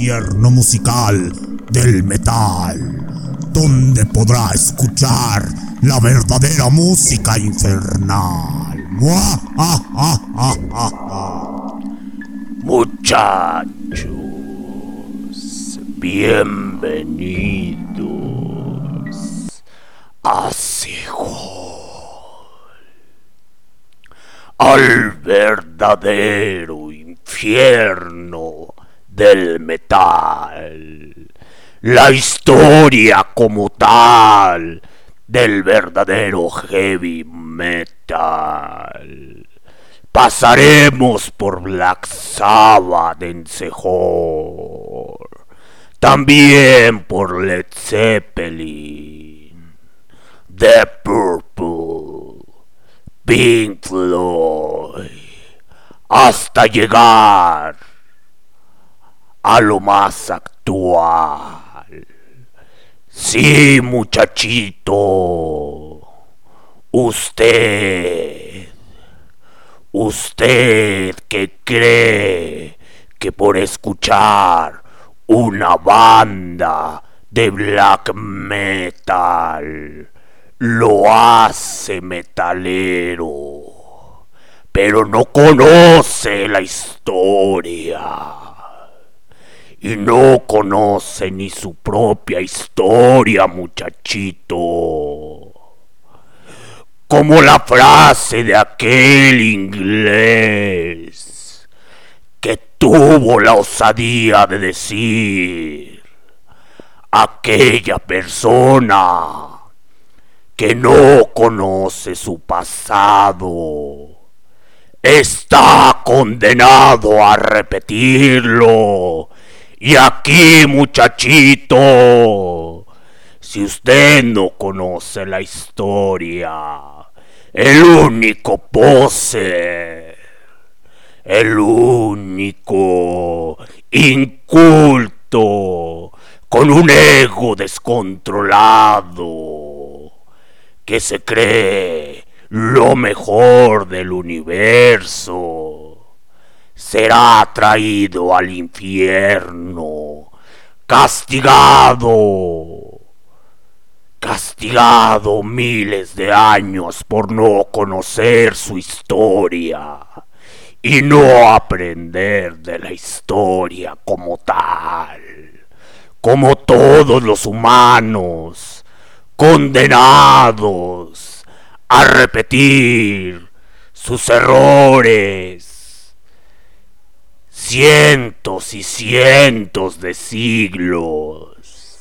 infierno musical del metal, donde podrá escuchar la verdadera música infernal. Muchachos, bienvenidos a al verdadero infierno del metal. La historia como tal del verdadero heavy metal. Pasaremos por Black Sabbath en Sejor. También por Led Zeppelin. The Purple. Pink Floyd. Hasta llegar a lo más actual. Sí, muchachito. Usted. Usted que cree que por escuchar una banda de black metal lo hace metalero, pero no conoce la historia y no conoce ni su propia historia, muchachito como la frase de aquel inglés que tuvo la osadía de decir aquella persona que no conoce su pasado está condenado a repetirlo. Y aquí, muchachito, si usted no conoce la historia, el único pose, el único inculto, con un ego descontrolado, que se cree lo mejor del universo, será traído al infierno, castigado. Castigado miles de años por no conocer su historia y no aprender de la historia como tal, como todos los humanos, condenados a repetir sus errores cientos y cientos de siglos.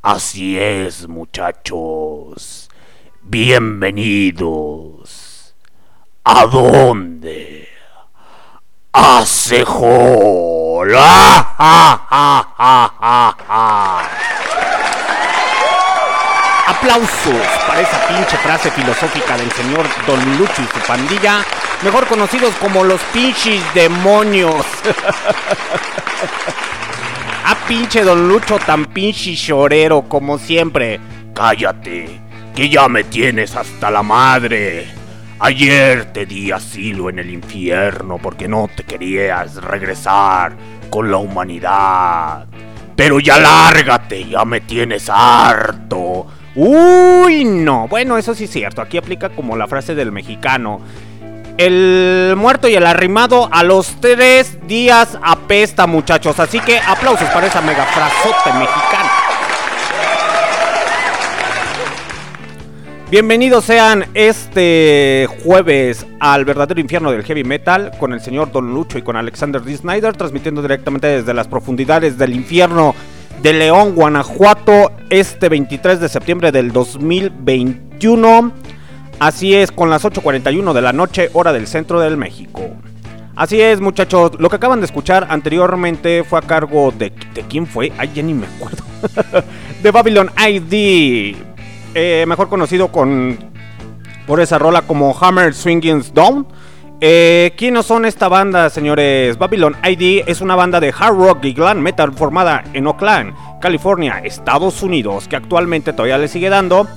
Así es, muchachos. Bienvenidos. ¿A dónde? A. Aplausos para esa pinche frase filosófica del señor Don Lucho y su pandilla, mejor conocidos como los pinches demonios. Ah, pinche Don Lucho tan pinche llorero como siempre. Cállate, que ya me tienes hasta la madre. Ayer te di asilo en el infierno porque no te querías regresar con la humanidad. Pero ya lárgate, ya me tienes harto. Uy, no. Bueno, eso sí es cierto. Aquí aplica como la frase del mexicano. El muerto y el arrimado a los tres días apesta, muchachos. Así que aplausos para esa mega frasote mexicana. Bienvenidos sean este jueves al verdadero infierno del heavy metal con el señor Don Lucho y con Alexander D. Snyder, transmitiendo directamente desde las profundidades del infierno de León, Guanajuato, este 23 de septiembre del 2021. Así es, con las 8.41 de la noche, hora del centro del México. Así es, muchachos. Lo que acaban de escuchar anteriormente fue a cargo de. ¿De quién fue? Ay, ya ni me acuerdo. de Babylon ID. Eh, mejor conocido con. Por esa rola como Hammer Swinging Down. Eh, ¿Quiénes son esta banda, señores? Babylon ID es una banda de hard rock y glam metal formada en Oakland, California, Estados Unidos, que actualmente todavía le sigue dando.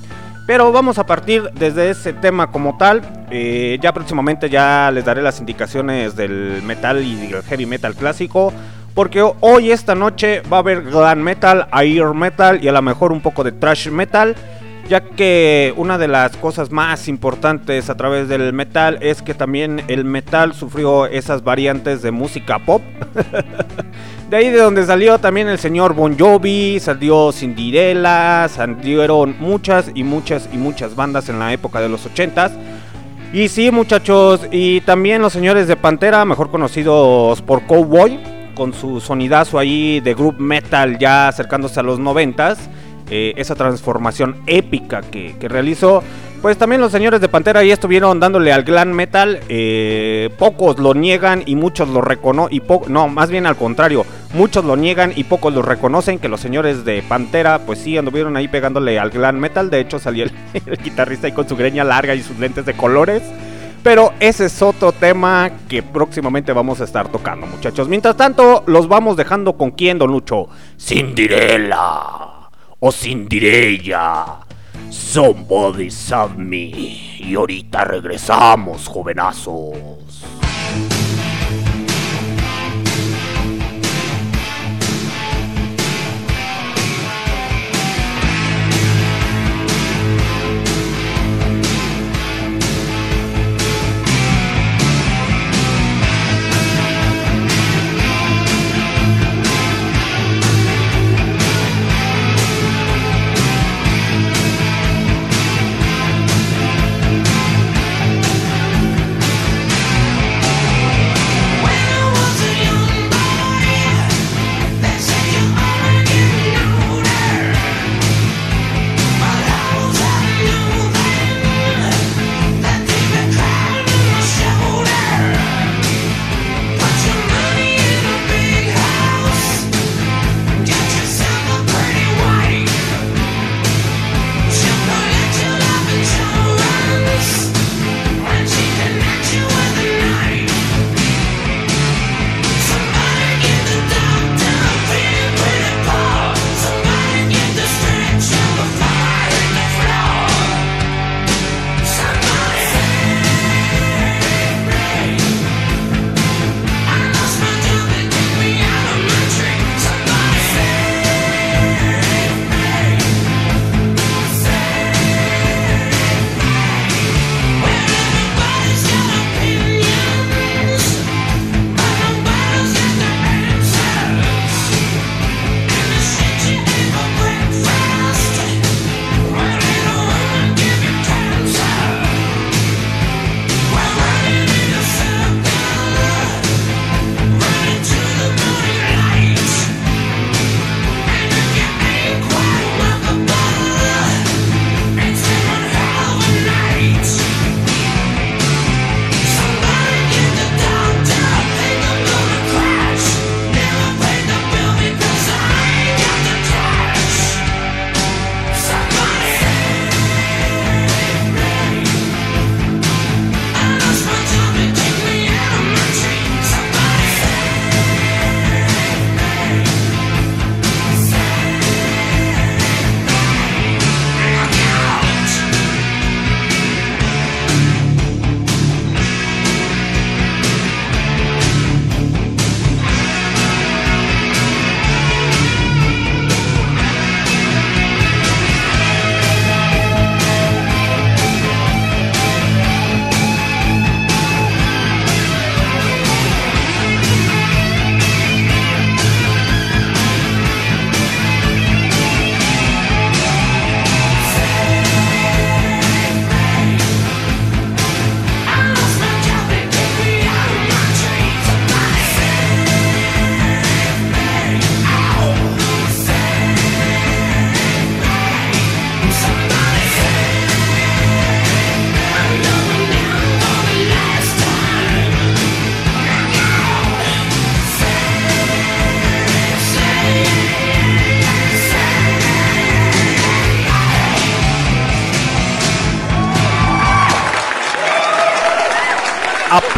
Pero vamos a partir desde ese tema como tal. Eh, ya próximamente ya les daré las indicaciones del metal y del heavy metal clásico. Porque hoy, esta noche, va a haber glam metal, air metal y a lo mejor un poco de thrash metal. Ya que una de las cosas más importantes a través del metal es que también el metal sufrió esas variantes de música pop. De ahí de donde salió también el señor Bon Jovi, salió Cinderella, salieron muchas y muchas y muchas bandas en la época de los 80s. Y sí, muchachos, y también los señores de Pantera, mejor conocidos por Cowboy, con su sonidazo ahí de group metal ya acercándose a los 90s. Eh, esa transformación épica que, que realizó. Pues también los señores de Pantera ahí estuvieron dándole al glam metal. Eh, pocos lo niegan y muchos lo reconocen. No, más bien al contrario. Muchos lo niegan y pocos lo reconocen. Que los señores de Pantera, pues sí, anduvieron ahí pegándole al glam metal. De hecho, salió el, guitarrista ahí con su greña larga y sus lentes de colores. Pero ese es otro tema que próximamente vamos a estar tocando, muchachos. Mientras tanto, los vamos dejando con quién, Don Lucho. Cinderella o Cinderella. Somebody Save Me. Y ahorita regresamos, jovenazos.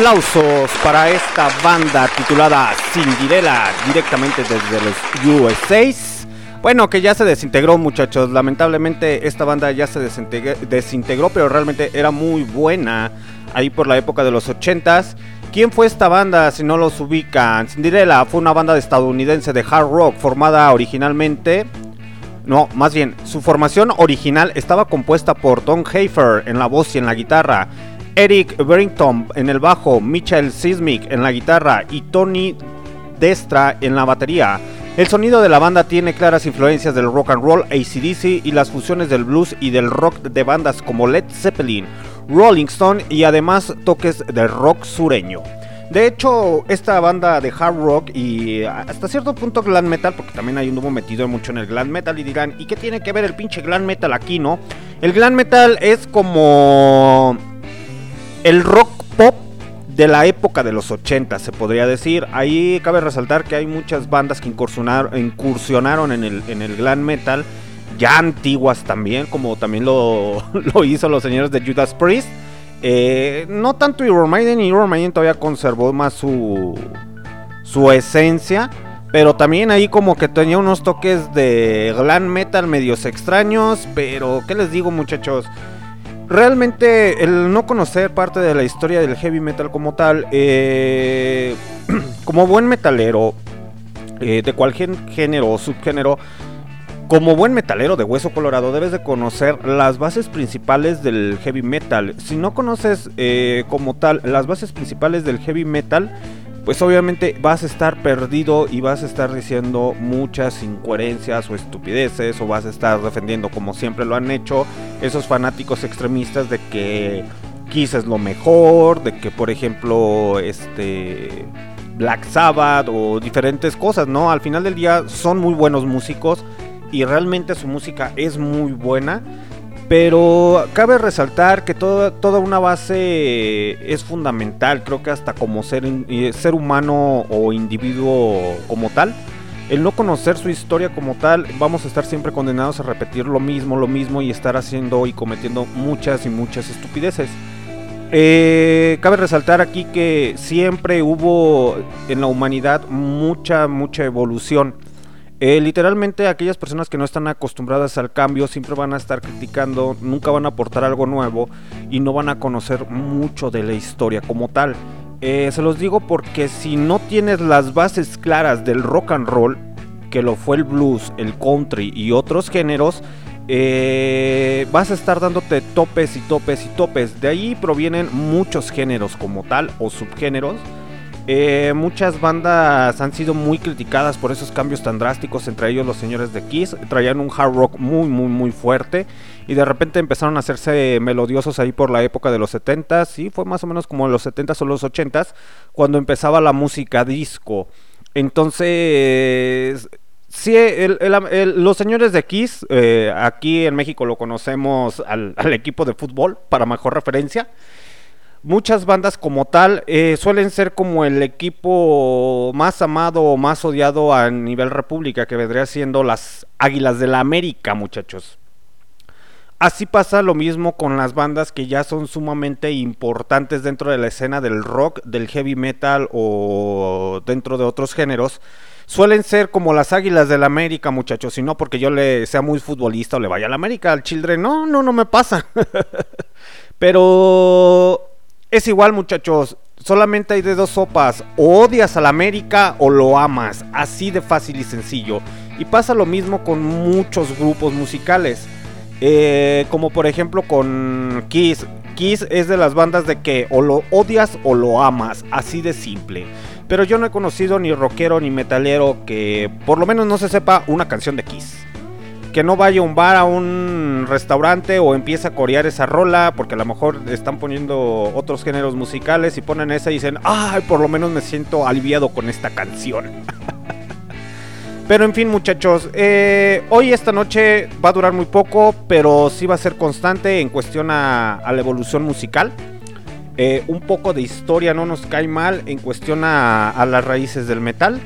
Aplausos para esta banda titulada Cinderella directamente desde los USA. Bueno, que ya se desintegró muchachos. Lamentablemente esta banda ya se desintegró, pero realmente era muy buena ahí por la época de los 80s. ¿Quién fue esta banda si no los ubican? Cinderella fue una banda estadounidense de hard rock formada originalmente no, más bien, su formación original estaba compuesta por Tom Hafer en la voz y en la guitarra, Eric Barrington en el bajo, Michael Sismic en la guitarra y Tony Destra en la batería. El sonido de la banda tiene claras influencias del rock and roll, ACDC y las fusiones del blues y del rock de bandas como Led Zeppelin, Rolling Stone y además toques de rock sureño. De hecho, esta banda de hard rock y hasta cierto punto glam metal, porque también hay un nuevo metido mucho en el glam metal y dirán, ¿y qué tiene que ver el pinche glam metal aquí, no? El glam metal es como el rock pop de la época de los 80, se podría decir. Ahí cabe resaltar que hay muchas bandas que incursionaron, en, el, en el glam metal, ya antiguas también, como también lo, lo hizo los señores de Judas Priest. Eh, no tanto Iron Maiden, Iron Maiden todavía conservó más su, su esencia. Pero también ahí como que tenía unos toques de glam metal medios extraños. Pero, ¿qué les digo muchachos? Realmente el no conocer parte de la historia del heavy metal como tal, eh, como buen metalero, eh, de cualquier género o subgénero, como buen metalero de hueso colorado debes de conocer las bases principales del heavy metal. Si no conoces eh, como tal las bases principales del heavy metal, pues obviamente vas a estar perdido y vas a estar diciendo muchas incoherencias o estupideces o vas a estar defendiendo como siempre lo han hecho esos fanáticos extremistas de que Kiss lo mejor, de que por ejemplo este Black Sabbath o diferentes cosas, ¿no? Al final del día son muy buenos músicos y realmente su música es muy buena pero cabe resaltar que toda, toda una base es fundamental, creo que hasta como ser, ser humano o individuo como tal. El no conocer su historia como tal, vamos a estar siempre condenados a repetir lo mismo, lo mismo y estar haciendo y cometiendo muchas y muchas estupideces. Eh, cabe resaltar aquí que siempre hubo en la humanidad mucha, mucha evolución eh, literalmente aquellas personas que no están acostumbradas al cambio siempre van a estar criticando, nunca van a aportar algo nuevo y no van a conocer mucho de la historia como tal. Eh, se los digo porque si no tienes las bases claras del rock and roll, que lo fue el blues, el country y otros géneros, eh, vas a estar dándote topes y topes y topes. De ahí provienen muchos géneros como tal o subgéneros eh, muchas bandas han sido muy criticadas por esos cambios tan drásticos, entre ellos los señores de Kiss. Traían un hard rock muy, muy, muy fuerte y de repente empezaron a hacerse melodiosos ahí por la época de los 70s. Y fue más o menos como los 70s o los 80s cuando empezaba la música disco. Entonces, sí, los señores de Kiss, eh, aquí en México lo conocemos al equipo de fútbol, para mejor referencia muchas bandas como tal eh, suelen ser como el equipo más amado o más odiado a nivel república, que vendría siendo las Águilas de la América, muchachos. Así pasa lo mismo con las bandas que ya son sumamente importantes dentro de la escena del rock, del heavy metal o dentro de otros géneros. Suelen ser como las Águilas de la América, muchachos, y no porque yo le sea muy futbolista o le vaya a la América, al Children, no, no, no me pasa. Pero es igual, muchachos. Solamente hay de dos sopas. O odias a la América o lo amas. Así de fácil y sencillo. Y pasa lo mismo con muchos grupos musicales. Eh, como por ejemplo con Kiss. Kiss es de las bandas de que o lo odias o lo amas. Así de simple. Pero yo no he conocido ni rockero ni metalero que por lo menos no se sepa una canción de Kiss que no vaya a un bar, a un restaurante o empieza a corear esa rola, porque a lo mejor están poniendo otros géneros musicales y ponen esa y dicen, ay, por lo menos me siento aliviado con esta canción. pero en fin muchachos, eh, hoy esta noche va a durar muy poco, pero sí va a ser constante en cuestión a, la evolución musical. Eh, un poco de historia no nos cae mal en cuestión a las raíces del metal.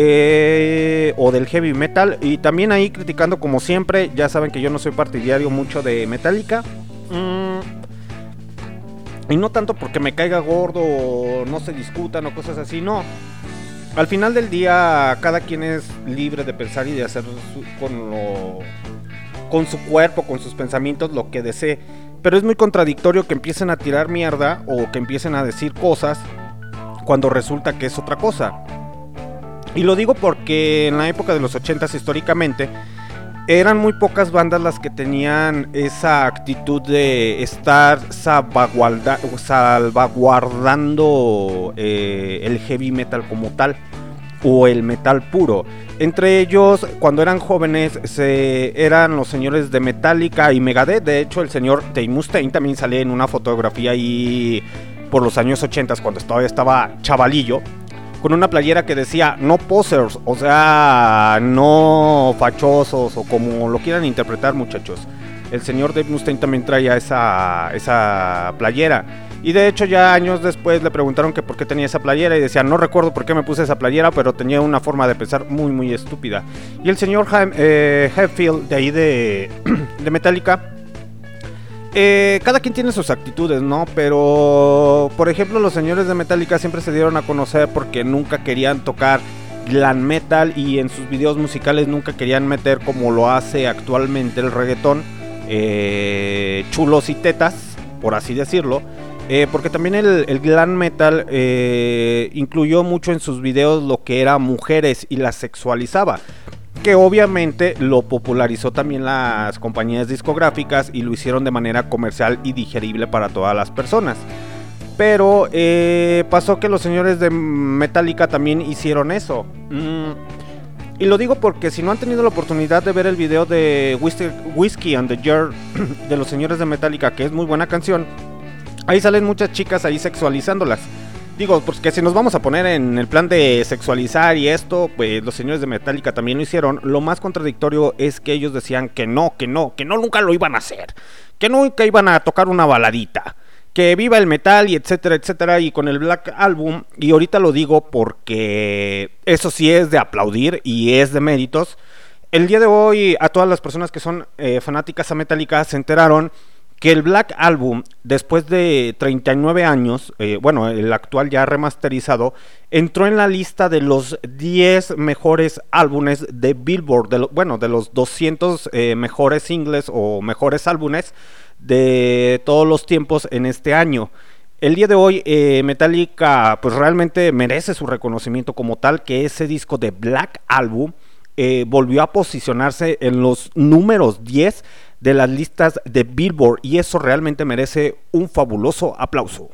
Eh, o del heavy metal. Y también ahí criticando como siempre, ya saben que yo no soy partidario mucho de Metallica. Mm, Y no tanto porque me caiga gordo o no se discutan o cosas así, no. Al final del día, cada quien es libre de pensar y de hacer con, lo, con su cuerpo, con sus pensamientos, lo que desee. Pero es muy contradictorio que empiecen a tirar mierda o que empiecen a decir cosas cuando resulta que es otra cosa. Y lo digo porque en la época de los 80 históricamente eran muy pocas bandas las que tenían esa actitud de estar salvaguardando eh, el heavy metal como tal o el metal puro. Entre ellos, cuando eran jóvenes, se, eran los señores de Metallica y Megadeth. De hecho, el señor Dave Mustaine también sale en una fotografía ahí por los años 80 cuando todavía estaba chavalillo. Con una playera que decía no posers, o sea, no fachosos o como lo quieran interpretar muchachos. El señor Dave Mustaine también traía esa, esa playera. Y de hecho ya años después le preguntaron que por qué tenía esa playera y decía, no recuerdo por qué me puse esa playera, pero tenía una forma de pensar muy muy estúpida. Y el señor eh, de ahí de, de Metallica, eh, cada quien tiene sus actitudes, ¿no? Pero, por ejemplo, los señores de Metallica siempre se dieron a conocer porque nunca querían tocar glam metal y en sus videos musicales nunca querían meter como lo hace actualmente el reggaetón, eh, chulos y tetas, por así decirlo. Eh, porque también el, glam metal incluyó mucho en sus videos lo que era mujeres y las sexualizaba. Obviamente lo popularizó también las compañías discográficas y lo hicieron de manera comercial y digerible para todas las personas. Pero eh, pasó que los señores de Metallica también hicieron eso. Mm, y lo digo porque si no han tenido la oportunidad de ver el video de Whiskey and the Jar de los señores de Metallica, que es muy buena canción, Ahí salen muchas chicas ahí sexualizándolas. Digo, porque si nos vamos a poner en el plan de sexualizar y esto, pues los señores de Metallica también lo hicieron. Lo más contradictorio es que ellos decían que no, que no, que no nunca lo iban a hacer. Que nunca iban a tocar una baladita. Que viva el metal y etcétera, etcétera. Y con el Black Album, y ahorita lo digo porque eso sí es de aplaudir y es de méritos. El día de hoy a todas las personas que son eh, fanáticas a Metallica se enteraron que el Black Album, después de 39 años, eh, bueno, el actual ya remasterizado, entró en la lista de los 10 mejores álbumes de Billboard, bueno, de los 200 eh, mejores singles o mejores álbumes de todos los tiempos en este año. El día de hoy eh, Metallica pues realmente merece su reconocimiento como tal, que ese disco de Black Album volvió a posicionarse en los números 10 de las listas de Billboard y eso realmente merece un fabuloso aplauso.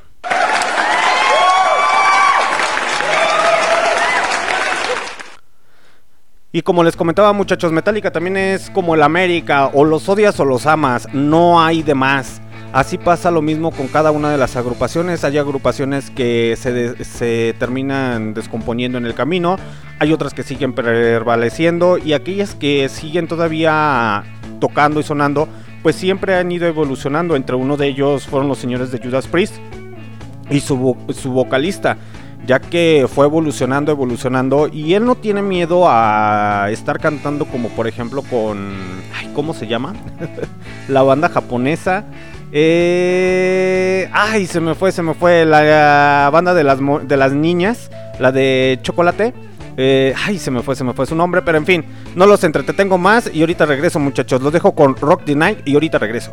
Y como les comentaba muchachos, Metallica también es como el América, o los odias o los amas, no hay de más. Así pasa lo mismo con cada una de las agrupaciones. Hay agrupaciones que se, se, terminan descomponiendo en el camino, hay otras que siguen prevaleciendo y aquellas que siguen todavía tocando y sonando, pues siempre han ido evolucionando. Entre uno de ellos fueron los señores de Judas Priest y su, su vocalista ya que fue evolucionando, evolucionando y él no tiene miedo a estar cantando como por ejemplo con, ay, ¿cómo se llama? la banda japonesa. Eh, ay, se me fue, se me fue la, banda de las, de las niñas, la de Chocolate. Eh, ay, se me fue, se me fue su nombre, pero en fin, no los entretengo más y ahorita regreso muchachos. Los dejo con Rock the Night y ahorita regreso.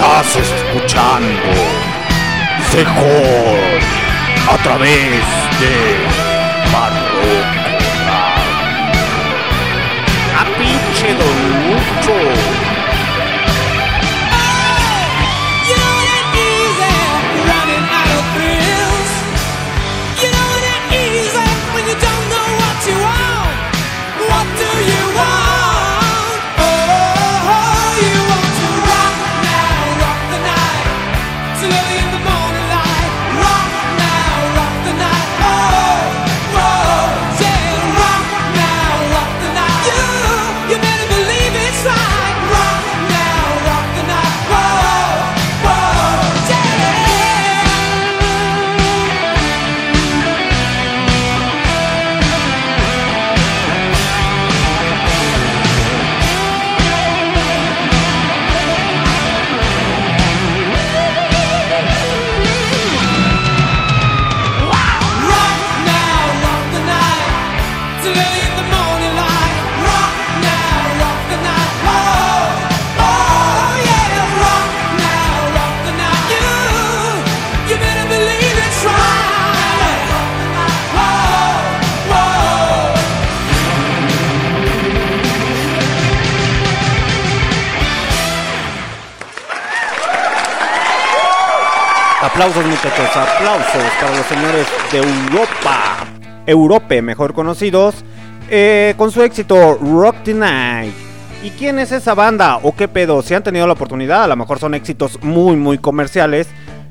Estás escuchando Sejol a través de Aplausos muchachos, aplausos para los señores de Europa, Europe mejor conocidos, eh, con su éxito Rock the Night. ¿Y quién es esa banda o qué pedo? Si han tenido la oportunidad, a lo mejor son éxitos muy muy comerciales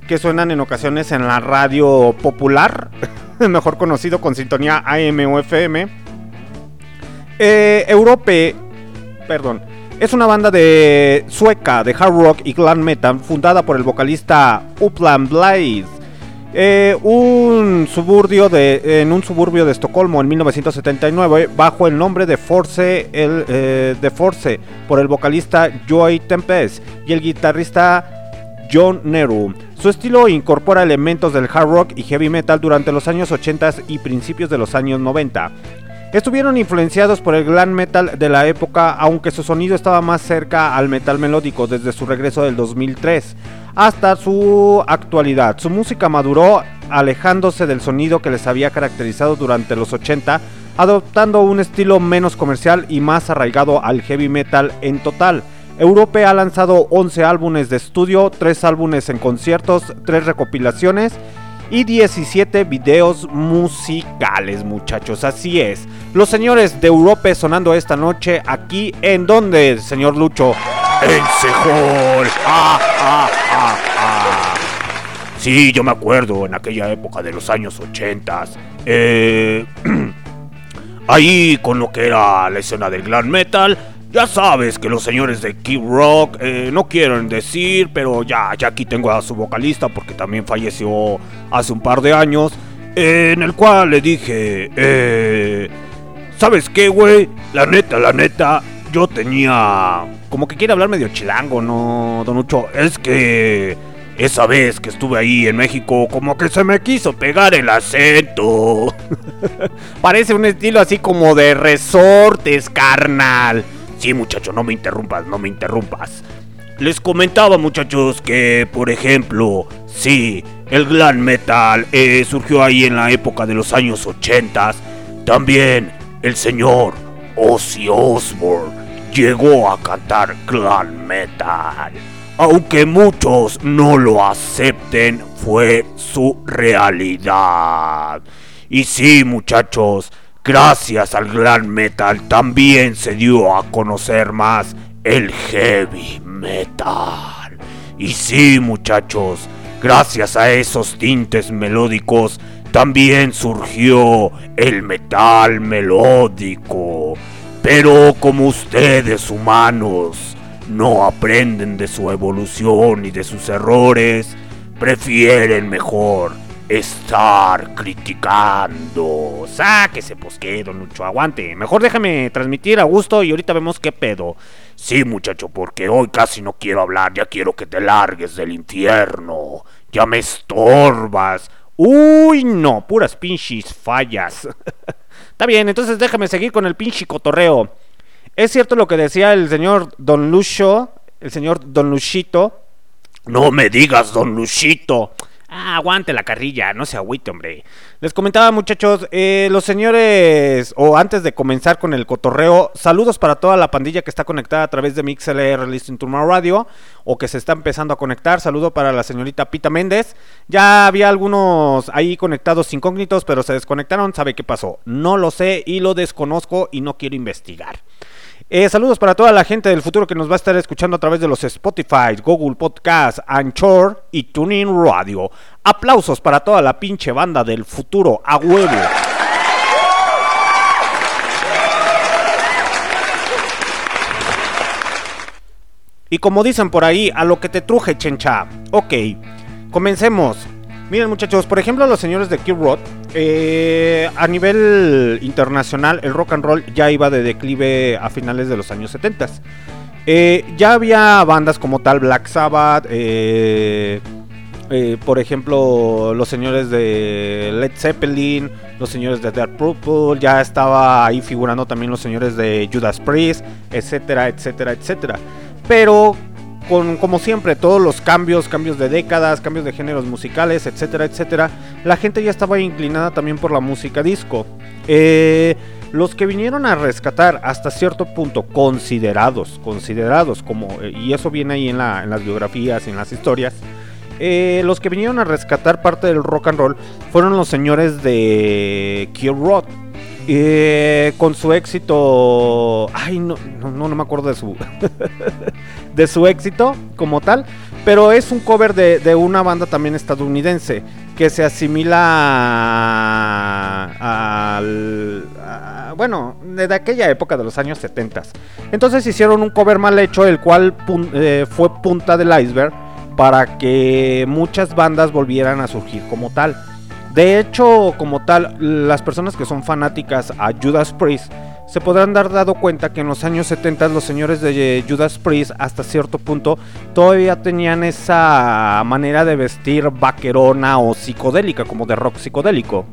que suenan en ocasiones en la radio popular, mejor conocido con sintonía AM o FM. Eh, Europe, perdón, es una banda de sueca de hard rock y glam metal fundada por el vocalista Upland Blaze. Eh, un suburbio de, en un suburbio de Estocolmo en 1979 bajo el nombre de Force, el, eh, de Force por el vocalista Joy Tempest y el guitarrista John Neru. Su estilo incorpora elementos del hard rock y heavy metal durante los años 80 y principios de los años 90. Estuvieron influenciados por el glam metal de la época, aunque su sonido estaba más cerca al metal melódico desde su regreso del 2003 hasta su actualidad. Su música maduró alejándose del sonido que les había caracterizado durante los 80, adoptando un estilo menos comercial y más arraigado al heavy metal en total. Europe ha lanzado 11 álbumes de estudio, 3 álbumes en conciertos, 3 recopilaciones y 17 videos musicales, muchachos. Así es. Los señores de Europe sonando esta noche aquí en donde, señor Lucho. En Sejol. Ah, ah, ah. Sí, yo me acuerdo en aquella época de los años 80. Eh, ahí con lo que era la escena del glam metal ya sabes que los señores de Kid Rock eh, no quieren decir, pero ya, ya aquí tengo a su vocalista porque también falleció hace un par de años, en el cual le dije, eh, ¿sabes qué, güey? La neta, la neta, yo tenía... Como que quiere hablar medio chilango, ¿no, Don Ucho? Es que... Esa vez que estuve ahí en México, como que se me quiso pegar el acento. Parece un estilo así como de resortes, carnal. Sí, muchacho, no me interrumpas, no me interrumpas. Les comentaba, muchachos, que, por ejemplo, sí, el glam metal eh, surgió ahí en la época de los años 80. También el señor Ozzy Osbourne llegó a cantar glam metal. Aunque muchos no lo acepten, fue su realidad. Y sí, muchachos, Gracias al gran metal también se dio a conocer más el heavy metal. Y sí, muchachos, gracias a esos tintes melódicos también surgió el metal melódico. Pero como ustedes humanos no aprenden de su evolución y de sus errores, prefieren mejor estar criticando. Sáquese, pues que, don Lucho, aguante. Mejor déjame transmitir a gusto y ahorita vemos qué pedo. Sí, muchacho, porque hoy casi no quiero hablar, ya quiero que te largues del infierno. Ya me estorbas. Uy, no, puras pinches fallas. Está bien, entonces déjame seguir con el pinche cotorreo. Es cierto lo que decía el señor Don Lucho, el señor Don Luchito, No me digas, don Luchito. Ah, aguante la carrilla, no se agüite, hombre. Les comentaba, muchachos, eh, los señores, o antes de comenzar con el cotorreo, saludos para toda la pandilla que está conectada a través de MixLR Listen to My Radio, o que se está empezando a conectar. Saludo para la señorita Pita Méndez. Ya había algunos ahí conectados incógnitos, pero se desconectaron. ¿Sabe qué pasó? No lo sé y lo desconozco y no quiero investigar. Eh, saludos para toda la gente del futuro que nos va a estar escuchando a través de los Spotify, Google Podcast, Anchor y TuneIn Radio. Aplausos para toda la pinche banda del futuro a huevo. Y como dicen por ahí, a lo que te truje, chencha. Ok, comencemos. Miren muchachos, por ejemplo los señores de Kid eh, a nivel internacional el rock and roll ya iba de declive a finales de los años 70. Eh, ya había bandas como tal Black Sabbath, eh, por ejemplo los señores de Led Zeppelin, los señores de Dead Purple, ya estaba ahí figurando también los señores de Judas Priest, etcétera, etcétera, etcétera. Pero como siempre, todos los cambios, cambios de décadas, cambios de géneros musicales, etcétera, etcétera, la gente ya estaba inclinada también por la música disco. Eh, los que vinieron a rescatar hasta cierto punto, considerados, considerados como, eh, y eso viene ahí en, las biografías y en las historias, eh, los que vinieron a rescatar parte del rock and roll fueron los señores de Kill Rock. con su éxito. Ay, no, no, no me acuerdo de su. de su éxito como tal, pero es un cover de, una banda también estadounidense que se asimila al... bueno, de aquella época de los años 70. Entonces hicieron un cover mal hecho, el cual eh, fue punta del iceberg para que muchas bandas volvieran a surgir como tal. De hecho, como tal, las personas que son fanáticas a Judas Priest se podrán dar dado cuenta que en los años 70 los señores de Judas Priest hasta cierto punto todavía tenían esa manera de vestir vaquerona o psicodélica, como de rock psicodélico.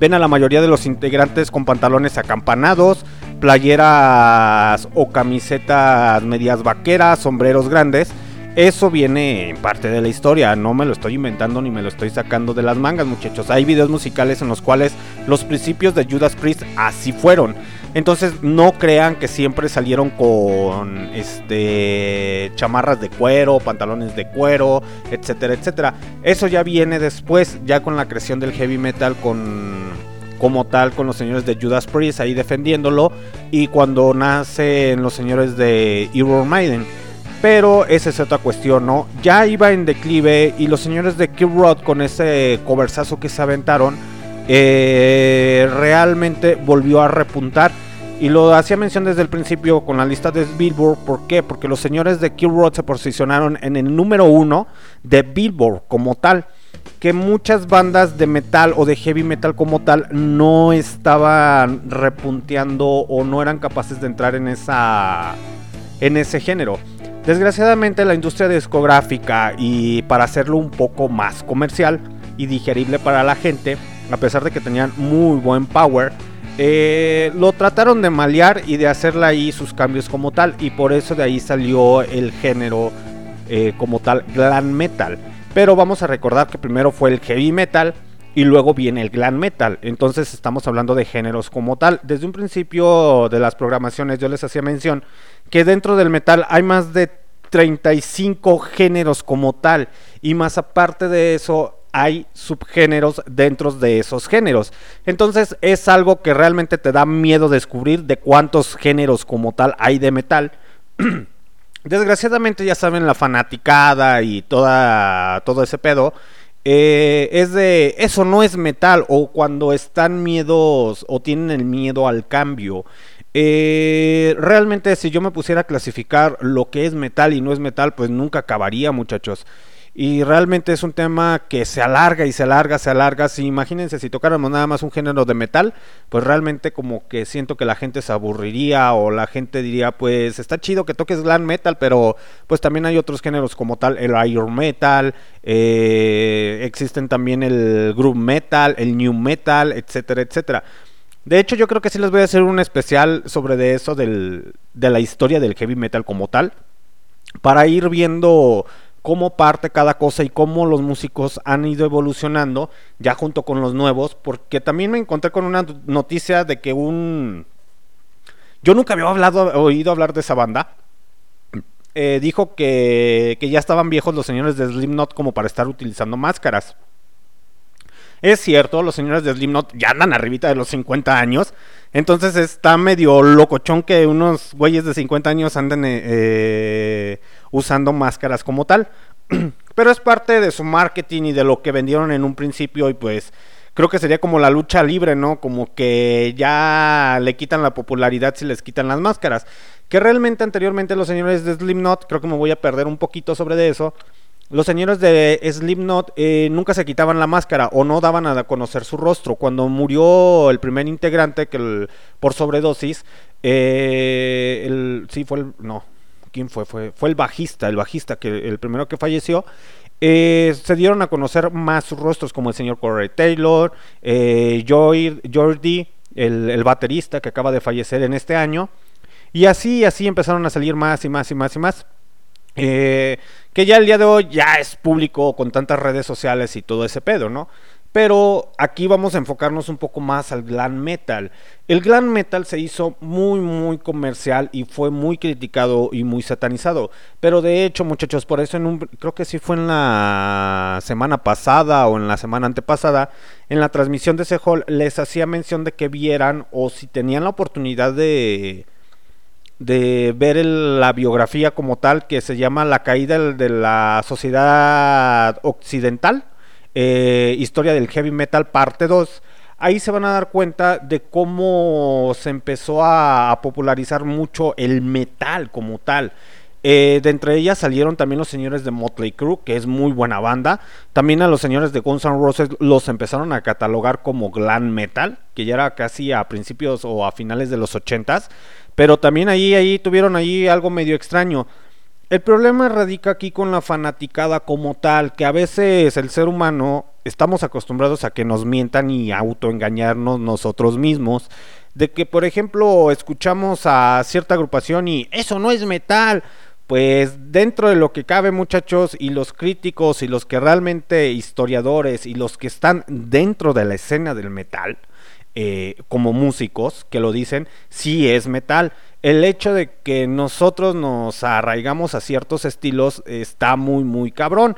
Ven a la mayoría de los integrantes con pantalones acampanados, playeras o camisetas medias vaqueras, sombreros grandes eso viene en parte de la historia, no me lo estoy inventando ni me lo estoy sacando de las mangas, muchachos. Hay videos musicales en los cuales los principios de Judas Priest así fueron. Entonces no crean que siempre salieron con este chamarras de cuero, pantalones de cuero, etcétera, etcétera. Eso ya viene después, ya con la creación del heavy metal con como tal con los señores de Judas Priest ahí defendiéndolo y cuando nacen los señores de Iron Maiden pero esa es otra cuestión, ¿no? Ya iba en declive y los señores de Kid Rock con ese coversazo que se aventaron, eh, realmente volvió a repuntar. Y lo hacía mención desde el principio con la lista de Billboard. ¿Por qué? Porque los señores de Kid Rock se posicionaron en el número uno de Billboard como tal. Que muchas bandas de metal o de heavy metal como tal no estaban repunteando o no eran capaces de entrar en esa en ese género. Desgraciadamente la industria discográfica y para hacerlo un poco más comercial y digerible para la gente, a pesar de que tenían muy buen power, eh, lo trataron de malear y de hacerle ahí sus cambios como tal y por eso de ahí salió el género eh, como tal glam metal. Pero vamos a recordar que primero fue el heavy metal y luego viene el glam metal. Entonces estamos hablando de géneros como tal. Desde un principio de las programaciones yo les hacía mención que dentro del metal hay más de 35 géneros como tal y más aparte de eso hay subgéneros dentro de esos géneros. Entonces es algo que realmente te da miedo descubrir de cuántos géneros como tal hay de metal. Desgraciadamente ya saben la fanaticada y toda, todo ese pedo. Eh, es de eso no es metal o cuando están miedos o tienen el miedo al cambio eh, realmente si yo me pusiera a clasificar lo que es metal y no es metal, pues nunca acabaría muchachos. Y realmente es un tema que se alarga y se alarga, se alarga. Si imagínense si tocáramos nada más un género de metal, pues realmente como que siento que la gente se aburriría o la gente diría, pues está chido que toques glam metal, pero pues también hay otros géneros como tal, el iron metal, eh, existen también el groove metal, el new metal, etcétera, etcétera. De hecho, yo creo que sí les voy a hacer un especial sobre de eso de la historia del heavy metal como tal. Para ir viendo cómo parte cada cosa y cómo los músicos han ido evolucionando ya junto con los nuevos, porque también me encontré con una noticia de que un... Yo nunca había oído hablar de esa banda. Eh, dijo que, que ya estaban viejos los señores de Slipknot como para estar utilizando máscaras. Es cierto, los señores de Slipknot ya andan arribita de los 50 años. Entonces está medio locochón que unos güeyes de 50 años anden eh, eh, usando máscaras como tal. Pero es parte de su marketing y de lo que vendieron en un principio y pues creo que sería como la lucha libre, ¿no? Como que ya le quitan la popularidad si les quitan las máscaras. Que realmente anteriormente los señores de Slipknot, creo que me voy a perder un poquito sobre de eso los señores de Slipknot eh, nunca se quitaban la máscara o no daban a conocer su rostro. Cuando murió el primer integrante que por sobredosis, eh, el, sí fue el, no, ¿quién fue? Fue, fue el bajista, el bajista que el primero que falleció. Eh, se dieron a conocer más sus rostros como el señor Corey Taylor, Joy, Jordi, el, el baterista que acaba de fallecer en este año. Y así, así empezaron a salir más y más y más y más. Eh, que ya el día de hoy ya es público con tantas redes sociales y todo ese pedo, ¿no? Pero aquí vamos a enfocarnos un poco más al glam metal. El glam metal se hizo muy muy comercial y fue muy criticado y muy satanizado. Pero de hecho, muchachos, por eso en un creo que sí fue en la semana pasada o en la semana antepasada, en la transmisión de ese hall les hacía mención de que vieran o si tenían la oportunidad de de ver la biografía como tal que se llama La caída de la sociedad occidental, eh, historia del heavy metal parte 2. Ahí se van a dar cuenta de cómo se empezó a, popularizar mucho el metal como tal. Eh, de entre ellas salieron también los señores de Motley Crue, que es muy buena banda. También a los señores de Guns N' Roses los empezaron a catalogar como glam metal, que ya era casi a principios o a finales de los 80s. Pero también ahí, ahí tuvieron ahí algo medio extraño. El problema radica aquí con la fanaticada como tal, que a veces el ser humano estamos acostumbrados a que nos mientan y autoengañarnos nosotros mismos. De que, por ejemplo, escuchamos a cierta agrupación y eso no es metal. Pues dentro de lo que cabe muchachos y los críticos y los que realmente historiadores y los que están dentro de la escena del metal, eh, como músicos que lo dicen, sí es metal. El hecho de que nosotros nos arraigamos a ciertos estilos está muy, muy cabrón.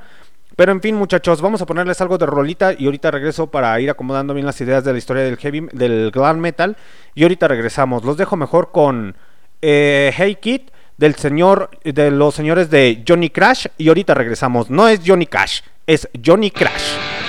Pero en fin, muchachos, vamos a ponerles algo de rolita y ahorita regreso para ir acomodando bien las ideas de la historia del heavy, del glam metal. Y ahorita regresamos. Los dejo mejor con eh, Hey Kid del señor, de los señores de Johnny Crash. Y ahorita regresamos. No es Johnny Cash, es Johnny Crash.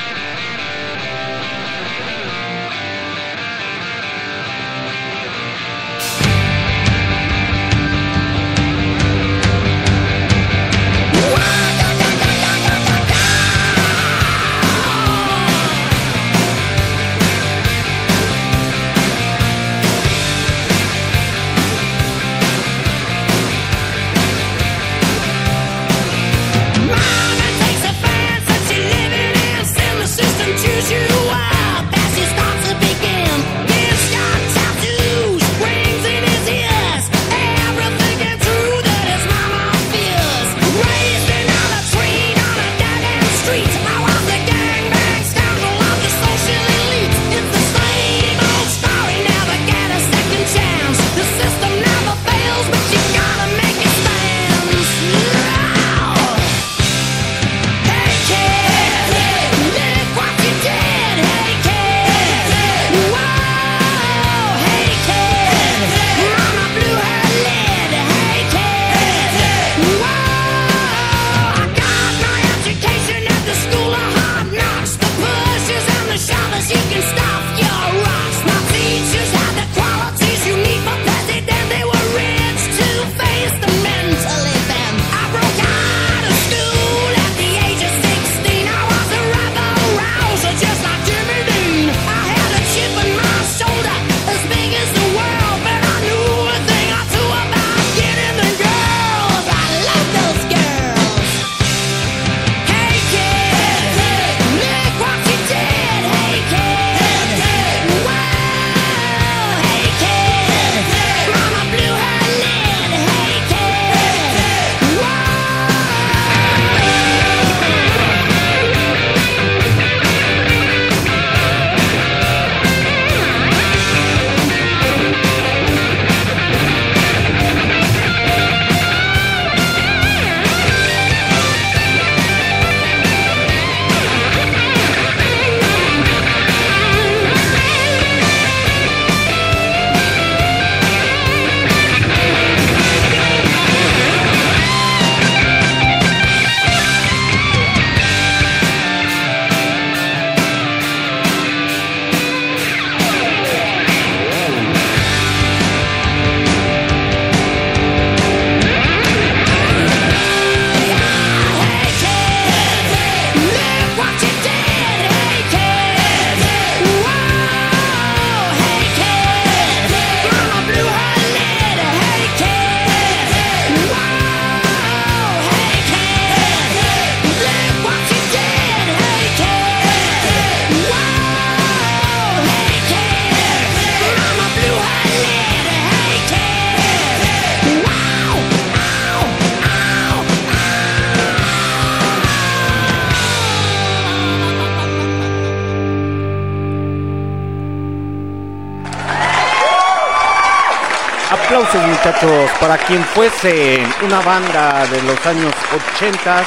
Aplausos muchachos para quien fuese una banda de los años 80,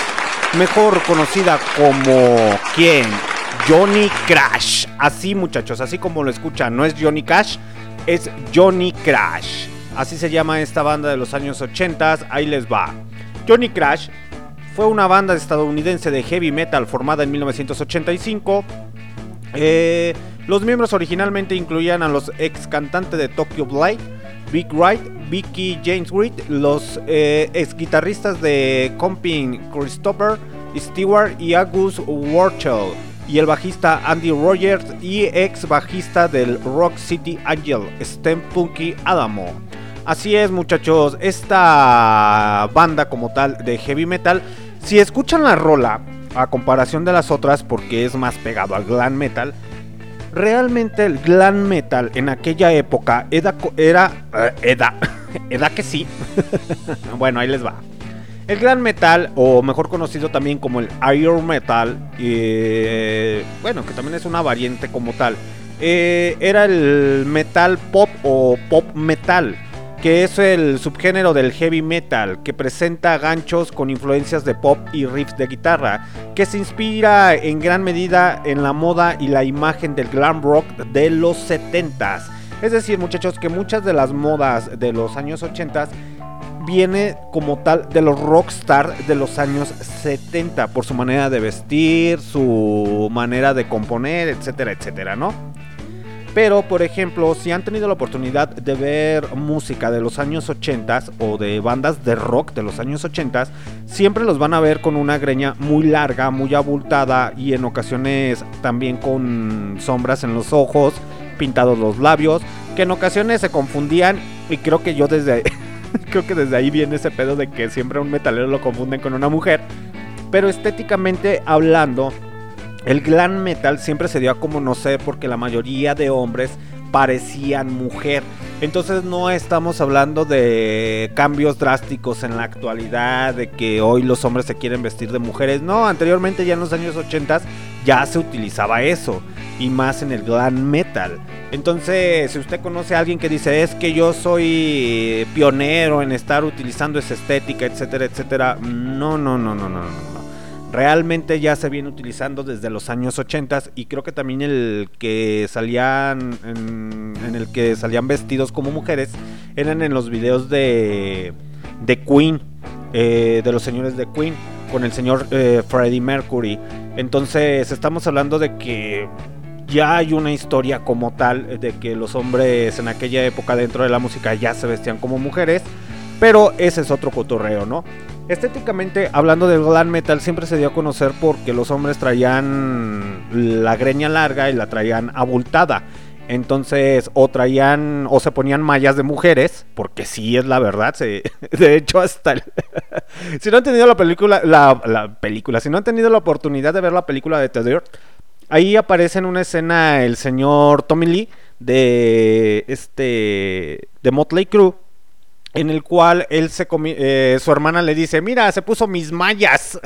mejor conocida como ¿quién? Johnny Crash. Así muchachos, así como lo escuchan, no es Johnny Cash, es Johnny Crash. Así se llama esta banda de los años 80, ahí les va. Johnny Crash fue una banda estadounidense de heavy metal formada en 1985. Eh, los miembros originalmente incluían a los ex cantantes de Tokyo Blade, Big Wright, Vicky James Reed, los eh, ex guitarristas de Comping Christopher Stewart y Agus Warchell, y el bajista Andy Rogers y ex bajista del Rock City Angel, Stem Punky Adamo. Así es muchachos, esta banda como tal de heavy metal, si escuchan la rola, a comparación de las otras, porque es más pegado al glam metal, realmente el glam metal en aquella época era... era era, era que sí. bueno, ahí les va. El glam metal, o mejor conocido también como el iron metal, eh, bueno, que también es una variante como tal, eh, era el metal pop o pop metal que es el subgénero del heavy metal, que presenta ganchos con influencias de pop y riffs de guitarra, que se inspira en gran medida en la moda y la imagen del glam rock de los 70s. Es decir, muchachos, que muchas de las modas de los años 80 viene como tal de los rockstar de los años 70 por su manera de vestir, su manera de componer, etcétera, etcétera, ¿no? Pero, por ejemplo, si han tenido la oportunidad de ver música de los años 80 o de bandas de rock de los años 80, siempre los van a ver con una greña muy larga, muy abultada y en ocasiones también con sombras en los ojos, pintados los labios, que en ocasiones se confundían y creo que yo desde creo que desde ahí viene ese pedo de que siempre un metalero lo confunden con una mujer, pero estéticamente hablando el glam metal siempre se dio a como no sé porque la mayoría de hombres parecían mujer. Entonces no estamos hablando de cambios drásticos en la actualidad, de que hoy los hombres se quieren vestir de mujeres. No, anteriormente ya en los años 80 ya se utilizaba eso. Y más en el glam metal. Entonces, si usted conoce a alguien que dice es que yo soy pionero en estar utilizando esa estética, etcétera, etcétera. No, no, no, no, no, no realmente ya se viene utilizando desde los años 80 y creo que también el que salían en, el que salían vestidos como mujeres eran en los videos de de Queen eh, de los señores de Queen con el señor eh, Freddie Mercury entonces estamos hablando de que ya hay una historia como tal de que los hombres en aquella época dentro de la música ya se vestían como mujeres pero ese es otro cotorreo, ¿no? Estéticamente, hablando del glam metal, siempre se dio a conocer porque los hombres traían la greña larga y la traían abultada. Entonces, o traían, o se ponían mallas de mujeres, porque sí es la verdad. De hecho, hasta. si no han tenido la película, la, película, si no han tenido la oportunidad de ver la película de The Dirt, ahí aparece en una escena el señor Tommy Lee de este. de Motley Crue en el cual él se eh, su hermana le dice, mira, se puso mis mallas.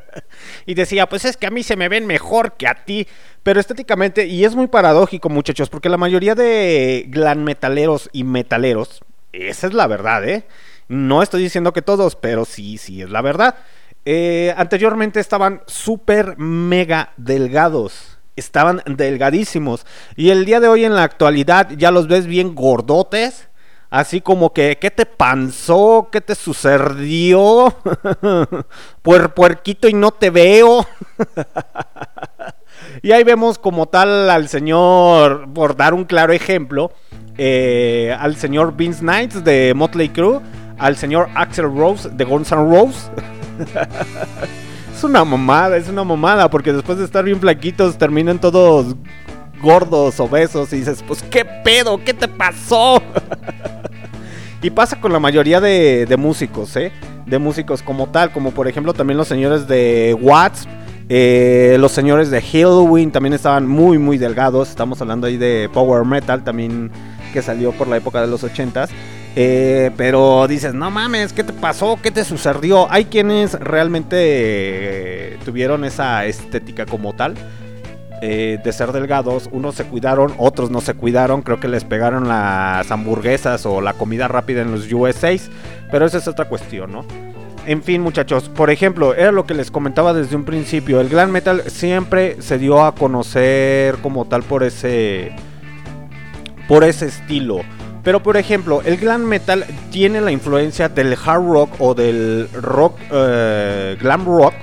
y decía, pues es que a mí se me ven mejor que a ti. Pero estéticamente, y es muy paradójico muchachos, porque la mayoría de glam metaleros y metaleros, esa es la verdad, ¿eh? No estoy diciendo que todos, pero sí, sí es la verdad. Eh, anteriormente estaban súper mega delgados. Estaban delgadísimos. Y el día de hoy en la actualidad ya los ves bien gordotes Así como que, ¿qué te panzó? ¿Qué te sucedió? Puer, puerquito y no te veo. y ahí vemos como tal al señor, por dar un claro ejemplo, eh, al señor Vince Knights de Motley Crue, al señor Axel Rose de Guns N' Roses. es una mamada, es una mamada, porque después de estar bien flaquitos terminan todos gordos, obesos, y dices, pues qué pedo, ¿qué te pasó? y pasa con la mayoría de, músicos, ¿eh? De músicos como tal, como por ejemplo también los señores de Watts. Eh, los señores de Halloween también estaban muy muy delgados. Estamos hablando ahí de Power Metal también que salió por la época de los 80s. Eh, pero dices, no mames, ¿qué te pasó? ¿Qué te sucedió? Hay quienes realmente tuvieron esa estética como tal eh, de ser delgados, unos se cuidaron, otros no se cuidaron, creo que les pegaron las hamburguesas o la comida rápida en los USA, pero esa es otra cuestión, ¿no? En fin, muchachos, por ejemplo, era lo que les comentaba desde un principio, el glam metal siempre se dio a conocer como tal por ese por ese estilo. Pero por ejemplo, el glam metal tiene la influencia del hard rock o del rock eh, glam rock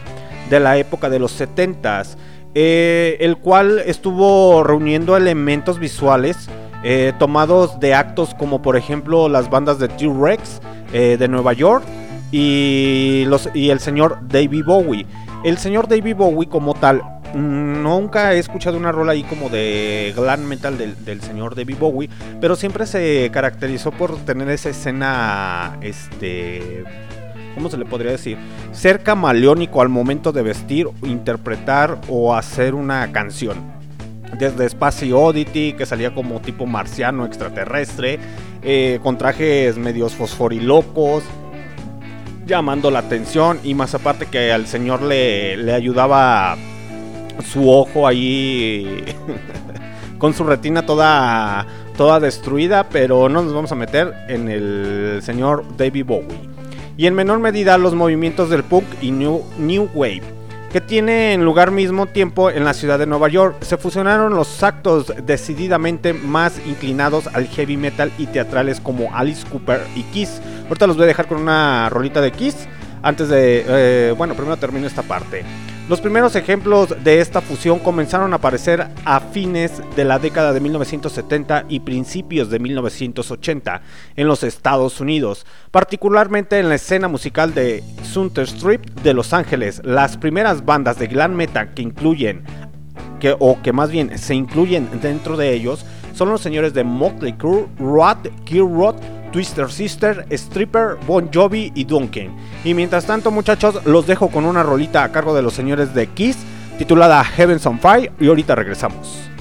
de la época de los 70s, eh, el cual estuvo reuniendo elementos visuales eh, tomados de actos como por ejemplo las bandas de T-Rex de Nueva York y, los, y el señor David Bowie. El señor David Bowie como tal nunca he escuchado una rola ahí como de glam metal del, señor David Bowie, pero siempre se caracterizó por tener esa escena, este, ¿cómo se le podría decir? Ser camaleónico al momento de vestir, interpretar o hacer una canción. Desde Space Oddity, que salía como tipo marciano extraterrestre, eh, con trajes medios fosforilocos, llamando la atención y más aparte que al señor le, le ayudaba su ojo ahí con su retina toda, toda destruida, pero no nos vamos a meter en el señor David Bowie. Y en menor medida los movimientos del punk y New, Wave, que tienen lugar mismo tiempo en la ciudad de Nueva York. Se fusionaron los actos decididamente más inclinados al heavy metal y teatrales como Alice Cooper y Kiss. Ahorita los voy a dejar con una rolita de Kiss. Antes de... Eh, bueno, primero termino esta parte. Los primeros ejemplos de esta fusión comenzaron a aparecer a fines de la década de 1970 y principios de 1980 en los Estados Unidos, particularmente en la escena musical de Sunter Strip de Los Ángeles. Las primeras bandas de glam metal que incluyen o que más bien se incluyen dentro de ellos son los señores de Motley Crue, Rod, Kill Rod, Twister Sister, Stripper, Bon Jovi y Duncan. Y mientras tanto, muchachos, los dejo con una rolita a cargo de los señores de Kiss titulada Heavens on Fire y ahorita regresamos.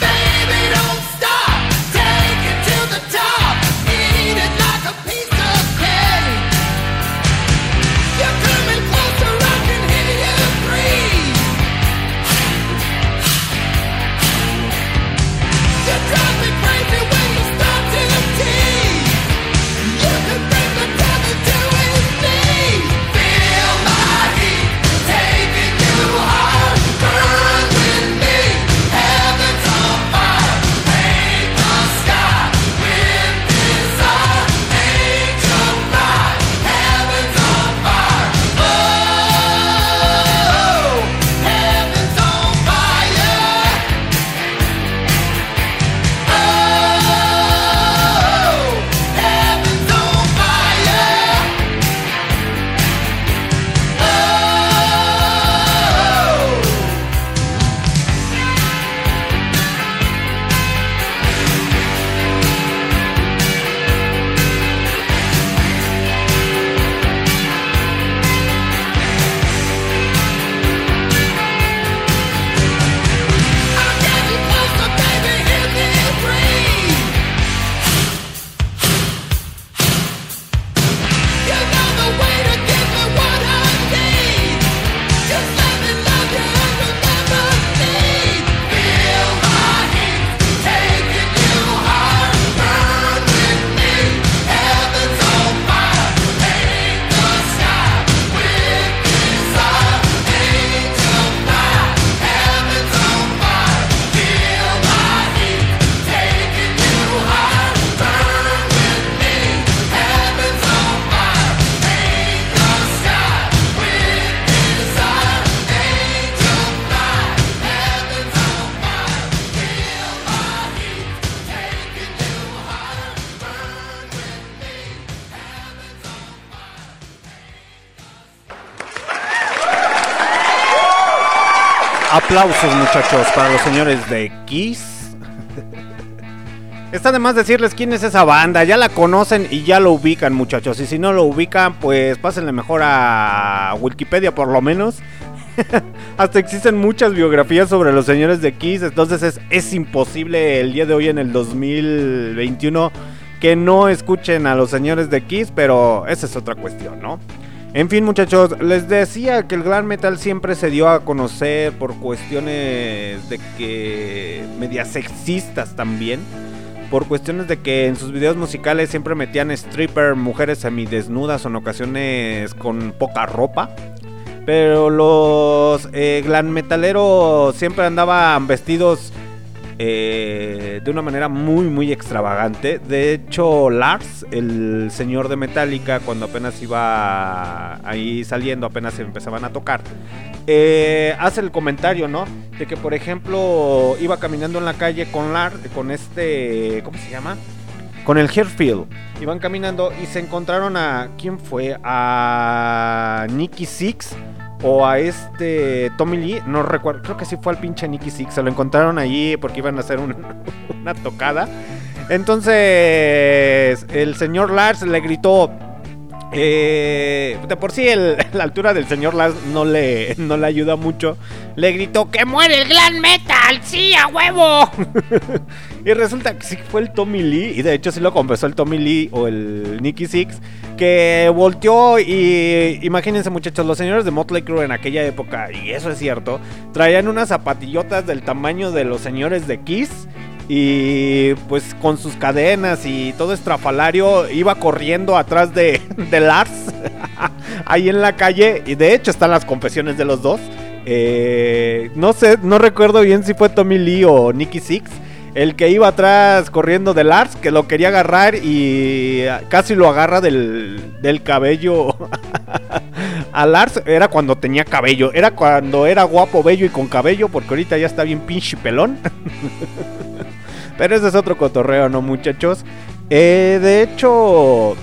Baby, don't stop. Take it to the top. Eat it like a piece. Aplausos muchachos para los señores de Kiss. Está de más decirles quién es esa banda, ya la conocen y ya lo ubican muchachos. Y si no lo ubican, pues pásenle mejor a Wikipedia por lo menos. Hasta existen muchas biografías sobre los señores de Kiss, entonces es, es imposible el día de hoy en el 2021 que no escuchen a los señores de Kiss, pero esa es otra cuestión, ¿no? En fin, muchachos, les decía que el glam metal siempre se dio a conocer por cuestiones de que medias sexistas también. Por cuestiones de que en sus videos musicales siempre metían stripper, mujeres semidesnudas o en ocasiones con poca ropa. Pero los eh, glam metaleros siempre andaban vestidos eh, de una manera muy muy extravagante. De hecho, Lars, el señor de Metallica, cuando apenas iba ahí saliendo, apenas empezaban a tocar, eh, hace el comentario, ¿no? De que, por ejemplo, iba caminando en la calle con Lars, con este, ¿cómo se llama? Con el Hairfield. Iban caminando y se encontraron a, ¿quién fue? A Nicky Six o a este Tommy Lee, no recuerdo, creo que sí fue al pinche Nicky Six, se lo encontraron allí porque iban a hacer una tocada. Entonces el señor Lars le gritó, eh, de por sí la altura del señor Lars no le, no le ayuda mucho. Le gritó que muere el Glam Metal, sí, a huevo. y resulta que sí fue el Tommy Lee, y de hecho sí lo confesó el Tommy Lee o el Nicky Six, que volteó y imagínense muchachos, los señores de Motley Crue en aquella época, y eso es cierto, traían unas zapatillotas del tamaño de los señores de Kiss. Y pues con sus cadenas y todo estrafalario iba corriendo atrás de, Lars ahí en la calle. Y de hecho están las confesiones de los dos. Eh, no sé, no recuerdo bien si fue Tommy Lee o Nicky Six. El que iba atrás corriendo de Lars, que lo quería agarrar y casi lo agarra del, del cabello. a Lars era cuando tenía cabello, era cuando era guapo, bello y con cabello, porque ahorita ya está bien pinche pelón. Pero ese es otro cotorreo, ¿no, muchachos? Eh, de hecho,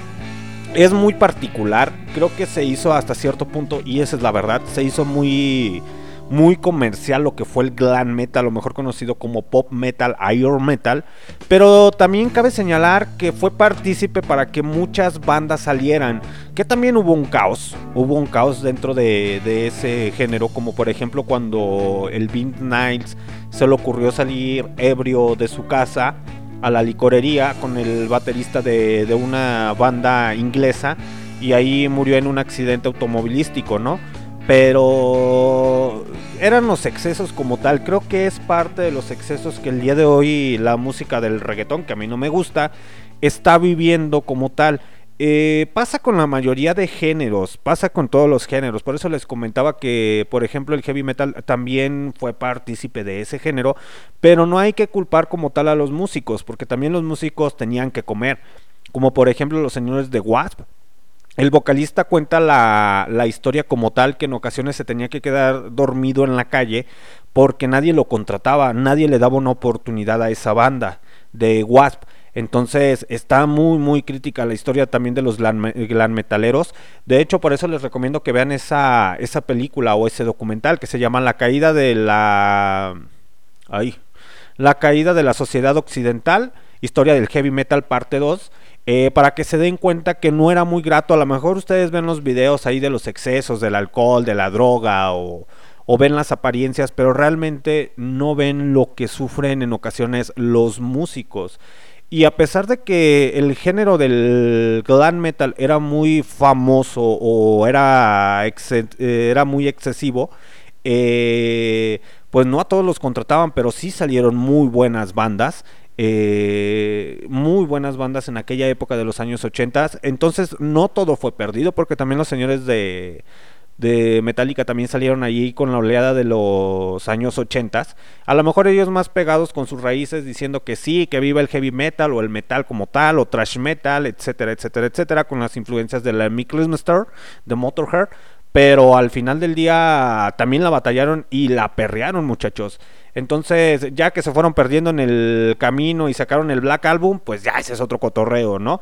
es muy particular. Creo que se hizo hasta cierto punto, y esa es la verdad, se hizo muy, muy comercial lo que fue el glam metal, lo mejor conocido como pop metal, iron metal. Pero también cabe señalar que fue partícipe para que muchas bandas salieran. Que también hubo un caos, hubo un caos dentro de, de ese género, como por ejemplo cuando el Vint Niles se le ocurrió salir ebrio de su casa a la licorería con el baterista de, una banda inglesa y ahí murió en un accidente automovilístico, ¿no? Pero eran los excesos como tal, creo que es parte de los excesos que el día de hoy la música del reggaetón, que a mí no me gusta, está viviendo como tal. Eh, pasa con la mayoría de géneros, pasa con todos los géneros. Por eso les comentaba que, por ejemplo, el heavy metal también fue partícipe de ese género, pero no hay que culpar como tal a los músicos, porque también los músicos tenían que comer. Como por ejemplo los señores de Wasp. El vocalista cuenta la, la historia como tal que en ocasiones se tenía que quedar dormido en la calle porque nadie lo contrataba, nadie le daba una oportunidad a esa banda de Wasp. Entonces está muy, muy crítica la historia también de los glam, metaleros. De hecho, por eso les recomiendo que vean esa, esa película o ese documental que se llama La caída de la... La caída de la sociedad occidental, historia del heavy metal parte 2. Eh, para que se den cuenta que no era muy grato. A lo mejor ustedes ven los videos ahí de los excesos, del alcohol, de la droga o, ven las apariencias, pero realmente no ven lo que sufren en ocasiones los músicos. Y a pesar de que el género del glam metal era muy famoso o era, era muy excesivo, eh, pues no a todos los contrataban, pero sí salieron muy buenas bandas. Eh, muy buenas bandas en aquella época de los años 80. Entonces no todo fue perdido porque también los señores de de Metallica también salieron allí con la oleada de los años 80. A lo mejor ellos más pegados con sus raíces diciendo que sí, que viva el heavy metal o el metal como tal o trash metal, etcétera, etcétera, etcétera, con las influencias de la Star, de Motorhead. Pero al final del día también la batallaron y la perrearon, muchachos. Entonces, ya que se fueron perdiendo en el camino y sacaron el Black Album, pues ya ese es otro cotorreo, ¿no?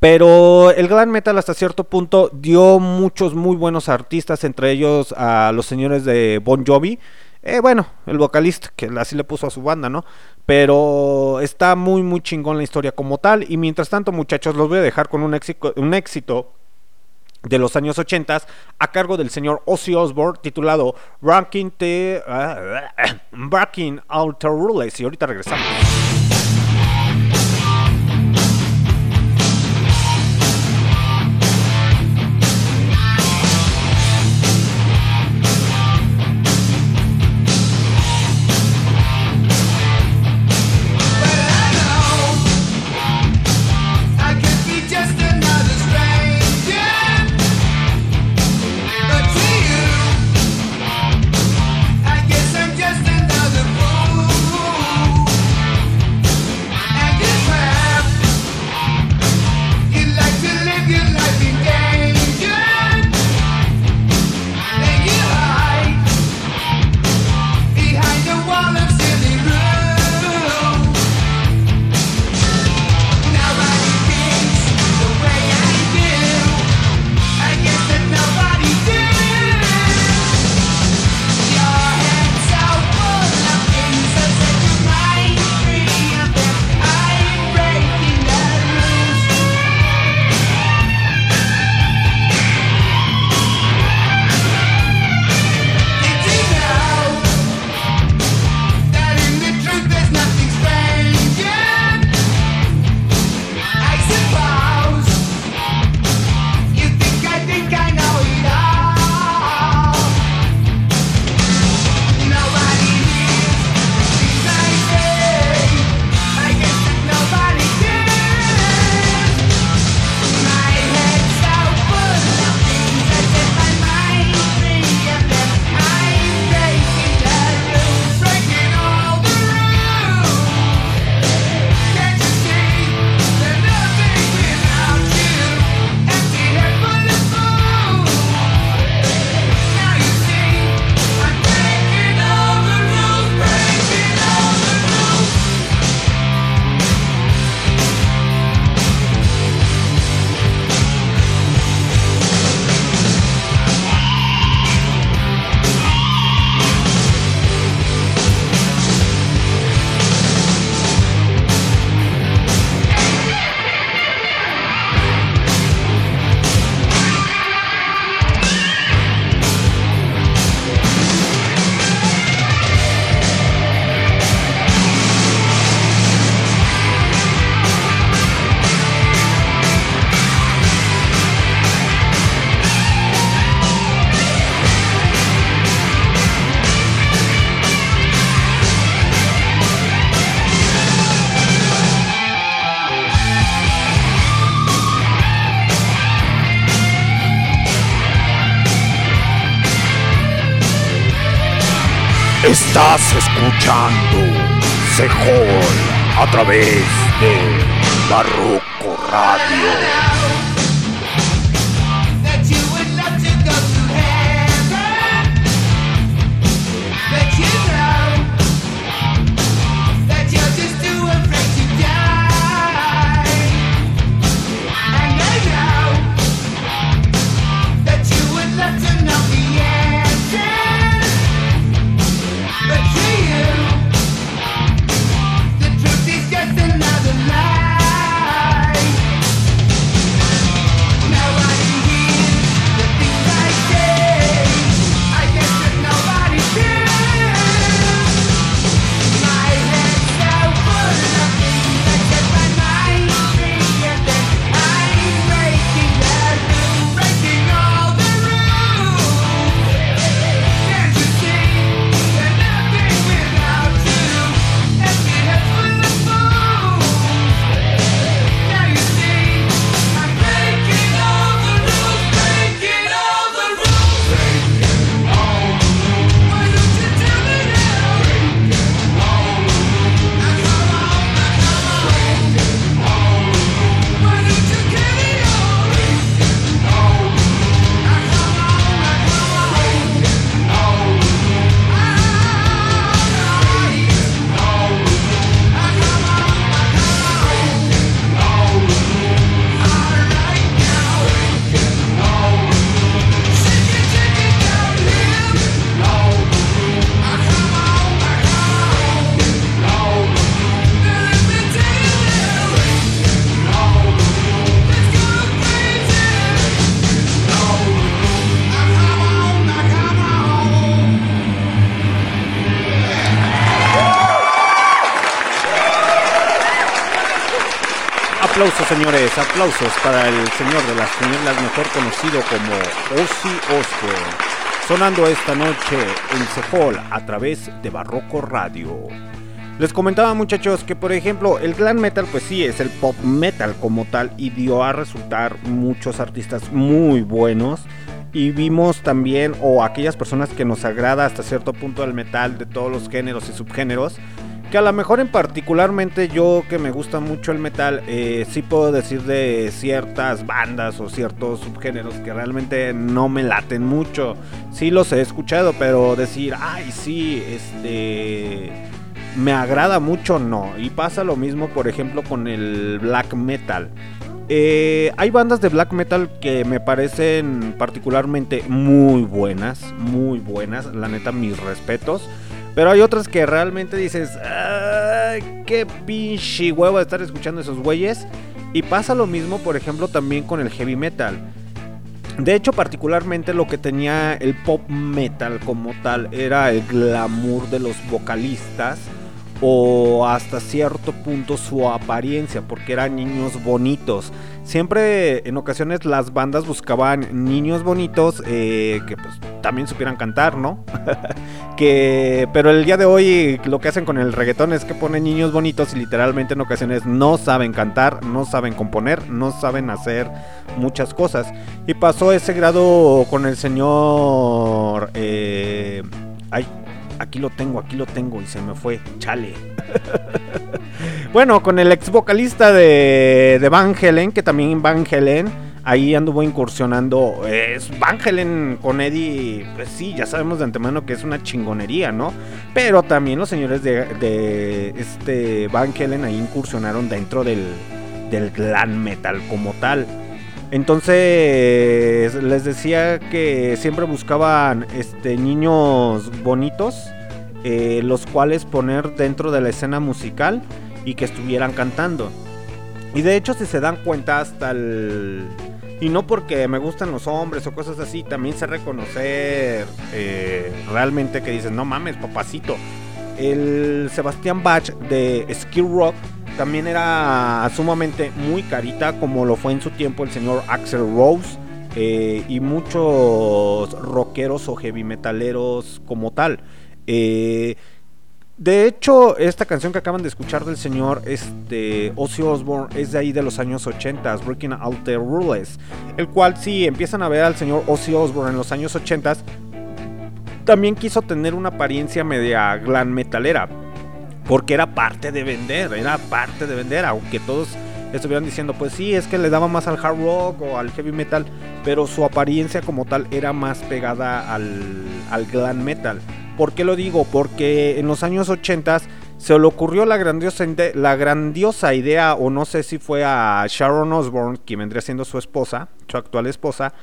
Pero el glam metal hasta cierto punto dio muchos muy buenos artistas, entre ellos a los señores de Bon Jovi. Eh, bueno, el vocalista, que así le puso a su banda, ¿no? Pero está muy, muy chingón la historia como tal. Y mientras tanto, muchachos, los voy a dejar con un éxito, un éxito de los años 80 a cargo del señor Ozzy Osbourne titulado Ranking the uh, Outer Rules y ahorita regresamos. Escuchando Sejol a través de Barroco Radio. Aplausos, señores, aplausos para el señor de las tinieblas, mejor conocido como Ozzy Osbourne. Sonando esta noche en Cefol a través de Barroco Radio. Les comentaba muchachos que por ejemplo el glam metal pues sí es el pop metal como tal y dio a resultar muchos artistas muy buenos y vimos también o aquellas personas que nos agrada hasta cierto punto el metal de todos los géneros y subgéneros que a lo mejor en particularmente yo que me gusta mucho el metal, eh, sí puedo decir de ciertas bandas o ciertos subgéneros que realmente no me laten mucho. Sí los he escuchado, pero decir, ay sí, este... Me agrada mucho, no. Y pasa lo mismo, por ejemplo, con el black metal. Eh, hay bandas de black metal que me parecen particularmente muy buenas, muy buenas. La neta, mis respetos. Pero hay otras que realmente dices, ¡ay, qué pinche huevo de estar escuchando esos güeyes! Y pasa lo mismo, por ejemplo, también con el heavy metal. De hecho, particularmente lo que tenía el pop metal como tal era el glamour de los vocalistas o hasta cierto punto su apariencia, porque eran niños bonitos. Siempre en ocasiones las bandas buscaban niños bonitos eh, que pues también supieran cantar, ¿no? que, pero el día de hoy lo que hacen con el reggaetón es que ponen niños bonitos y literalmente en ocasiones no saben cantar, no saben componer, no saben hacer muchas cosas. Y pasó ese grado con el señor... Eh, ay, aquí lo tengo, aquí lo tengo y se me fue, chale. bueno, con el ex vocalista de, de Van Helen, que también Van Helen, ahí anduvo incursionando. Es Van Helen con Eddie, pues sí, ya sabemos de antemano que es una chingonería, ¿no? Pero también los señores de, este Van Helen ahí incursionaron dentro del, del glam metal como tal. Entonces les decía que siempre buscaban este, niños bonitos, eh, los cuales poner dentro de la escena musical y que estuvieran cantando. Y de hecho si se dan cuenta hasta el... Y no porque me gustan los hombres o cosas así, también sé reconocer eh, realmente que dicen, no mames, papacito. El Sebastián Bach de Skill Rock también era sumamente muy carita, como lo fue en su tiempo el señor Axel Rose eh, y muchos rockeros o heavy metaleros como tal. Eh, de hecho, esta canción que acaban de escuchar del señor este, Ozzy Osbourne es de ahí de los años 80, Breaking Out the Rules, el cual si empiezan a ver al señor Ozzy Osbourne en los años 80, también quiso tener una apariencia media glam metalera porque era parte de vender, era parte de vender, aunque todos estuvieran diciendo, pues sí, es que le daba más al hard rock o al heavy metal, pero su apariencia como tal era más pegada al, al glam metal. ¿Por qué lo digo? Porque en los años 80 se le ocurrió la grandiosa, la grandiosa idea, o no sé si fue a Sharon Osbourne, quien vendría siendo su esposa, su actual esposa,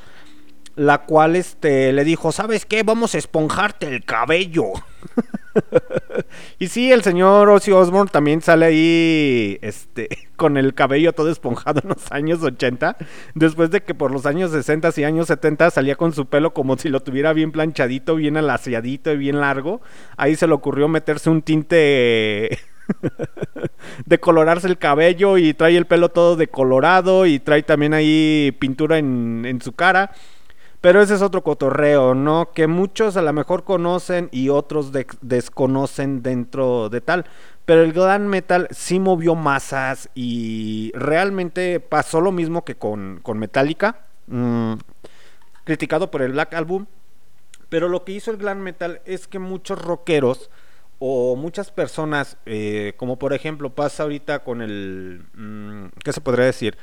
la cual este, le dijo, ¿sabes qué? Vamos a esponjarte el cabello. y sí, el señor Ozzy Osbourne también sale ahí este, con el cabello todo esponjado en los años 80, después de que por los años 60 y años 70 salía con su pelo como si lo tuviera bien planchadito, bien alaciadito y bien largo. Ahí se le ocurrió meterse un tinte de colorarse el cabello y trae el pelo todo decolorado y trae también ahí pintura en, en su cara. Pero ese es otro cotorreo, ¿no? Que muchos a lo mejor conocen y otros desconocen dentro de tal. Pero el glam metal sí movió masas y realmente pasó lo mismo que con, con Metallica. Mm, criticado por el Black Album. Pero lo que hizo el glam metal es que muchos rockeros o muchas personas, eh, como por ejemplo pasa ahorita con el... Mm, ¿Qué se podría decir?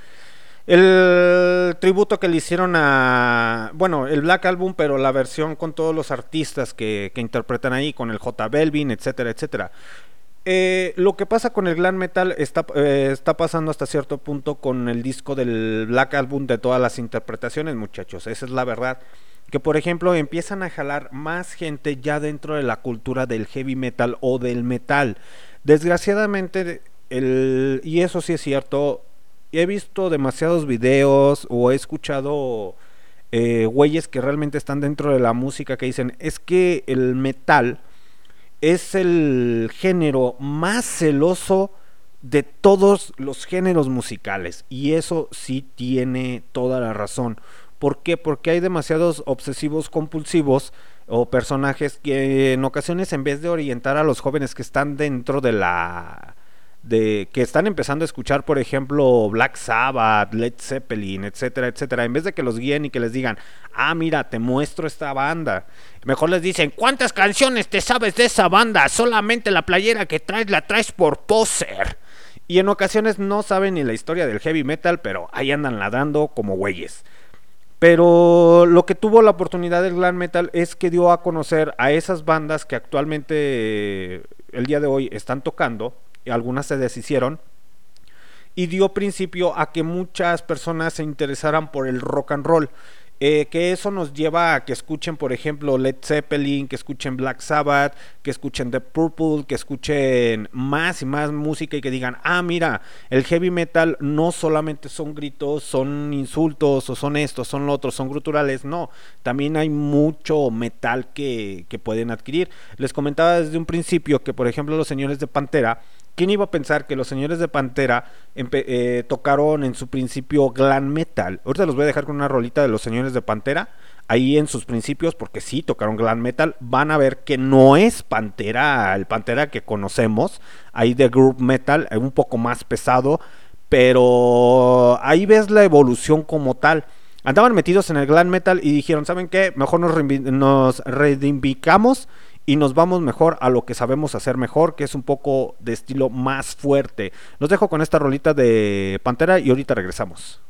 El tributo que le hicieron a. Bueno, el Black Album, pero la versión con todos los artistas que, interpretan ahí, con el J. Belvin, etcétera, etcétera. Eh, lo que pasa con el glam metal está, eh, está pasando hasta cierto punto con el disco del Black Album de todas las interpretaciones, muchachos. Esa es la verdad. Que por ejemplo empiezan a jalar más gente ya dentro de la cultura del heavy metal o del metal. Desgraciadamente, el, y eso sí es cierto, he visto demasiados videos o he escuchado eh, güeyes que realmente están dentro de la música que dicen es que el metal es el género más celoso de todos los géneros musicales. Y eso sí tiene toda la razón. ¿Por qué? Porque hay demasiados obsesivos compulsivos o personajes que en ocasiones en vez de orientar a los jóvenes que están dentro de la de que están empezando a escuchar, por ejemplo, Black Sabbath, Led Zeppelin, etcétera, etcétera, en vez de que los guíen y que les digan, ah, mira, te muestro esta banda, mejor les dicen, ¿cuántas canciones te sabes de esa banda? Solamente la playera que traes la traes por poser. Y en ocasiones no saben ni la historia del heavy metal, pero ahí andan ladrando como güeyes. Pero lo que tuvo la oportunidad del glam metal es que dio a conocer a esas bandas que actualmente el día de hoy están tocando algunas se deshicieron, y dio principio a que muchas personas se interesaran por el rock and roll. Eh, que eso nos lleva a que escuchen, por ejemplo, Led Zeppelin, que escuchen Black Sabbath, que escuchen The Purple, que escuchen más y más música y que digan, ah, mira, el heavy metal no solamente son gritos, son insultos o son estos, son lo otros, son gruturales, no, también hay mucho metal que, que pueden adquirir. Les comentaba desde un principio que, por ejemplo, los señores de Pantera, ¿Quién iba a pensar que los señores de Pantera eh, tocaron en su principio glam metal? Ahorita los voy a dejar con una rolita de los señores de Pantera. Ahí en sus principios, porque sí tocaron glam metal, van a ver que no es Pantera, el Pantera que conocemos. Ahí de group metal, eh, un poco más pesado. Pero ahí ves la evolución como tal. Andaban metidos en el glam metal y dijeron, ¿saben qué? Mejor nos, nos reivindicamos y nos vamos mejor a lo que sabemos hacer mejor, que es un poco de estilo más fuerte. Los dejo con esta rolita de Pantera y ahorita regresamos.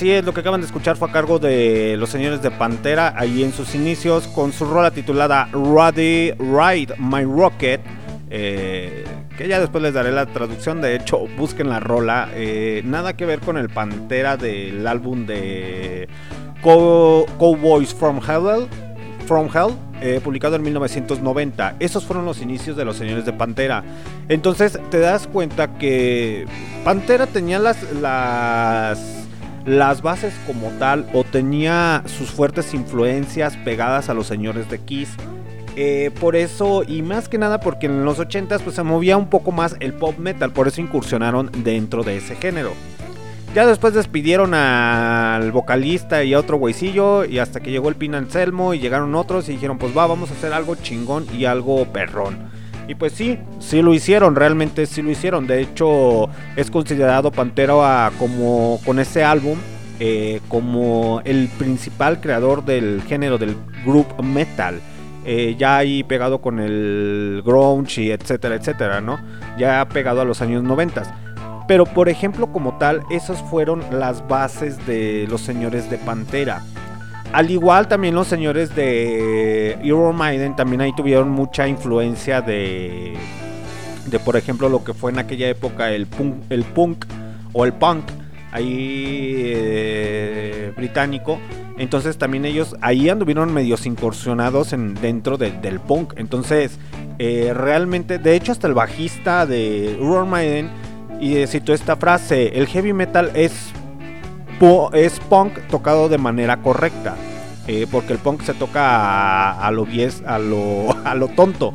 Así es, lo que acaban de escuchar fue a cargo de los señores de Pantera, ahí en sus inicios, con su rola titulada Ready Ride My Rocket. Eh, que ya después les daré la traducción, de hecho, busquen la rola. Eh, nada que ver con el Pantera del álbum de Cowboys from Hell. From Hell eh, publicado en 1990. Esos fueron los inicios de los señores de Pantera. Entonces te das cuenta que Pantera tenía las, las, las bases como tal o tenía sus fuertes influencias pegadas a los señores de Kiss. Eh, por eso, y más que nada porque en los 80s pues, se movía un poco más el pop metal, por eso incursionaron dentro de ese género. Ya después despidieron al vocalista y a otro güeycillo. Y hasta que llegó el Pin Anselmo y llegaron otros y dijeron, pues va, vamos a hacer algo chingón y algo perrón. Y pues sí, sí lo hicieron, realmente sí lo hicieron. De hecho, es considerado Pantera como con ese álbum eh, como el principal creador del género del group metal. Eh, ya ahí pegado con el grunge y etcétera, etcétera, ¿no? Ya pegado a los años 90. Pero por ejemplo como tal, esas fueron las bases de los señores de Pantera. Al igual también los señores de Euro Maiden también ahí tuvieron mucha influencia de, de por ejemplo lo que fue en aquella época el punk, el punk o el punk ahí eh, británico. Entonces también ellos ahí anduvieron medios incursionados en, dentro del punk. Entonces eh, realmente, de hecho hasta el bajista de Euro Maiden y cito esta frase, el heavy metal es, es punk tocado de manera correcta. Eh, porque el punk se toca a, lo a lo, a lo tonto.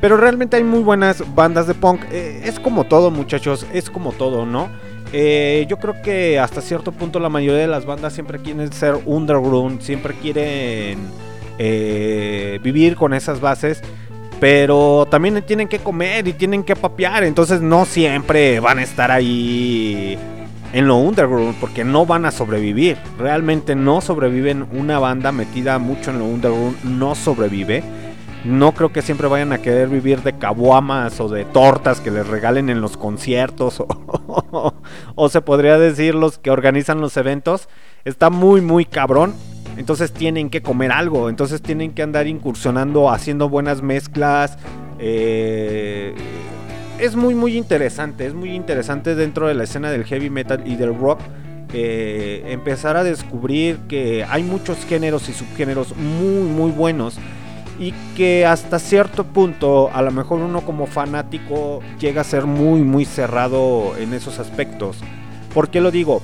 Pero realmente hay muy buenas bandas de punk. Eh, es como todo, muchachos. Es como todo, ¿no? Eh, yo creo que hasta cierto punto la mayoría de las bandas siempre quieren ser underground. Siempre quieren vivir con esas bases. Pero también tienen que comer y tienen que papear. Entonces no siempre van a estar ahí en lo underground porque no van a sobrevivir. Realmente no sobreviven. Una banda metida mucho en lo underground no sobrevive. No creo que siempre vayan a querer vivir de cabuamas o de tortas que les regalen en los conciertos o, o se podría decir los que organizan los eventos. Está muy muy cabrón entonces tienen que comer algo, entonces tienen que andar incursionando, haciendo buenas mezclas. Eh, es muy muy interesante, es muy interesante dentro de la escena del heavy metal y del rock. Eh, empezar a descubrir que hay muchos géneros y subgéneros muy muy buenos y que hasta cierto punto a lo mejor uno como fanático llega a ser muy muy cerrado en esos aspectos. ¿Por qué lo digo?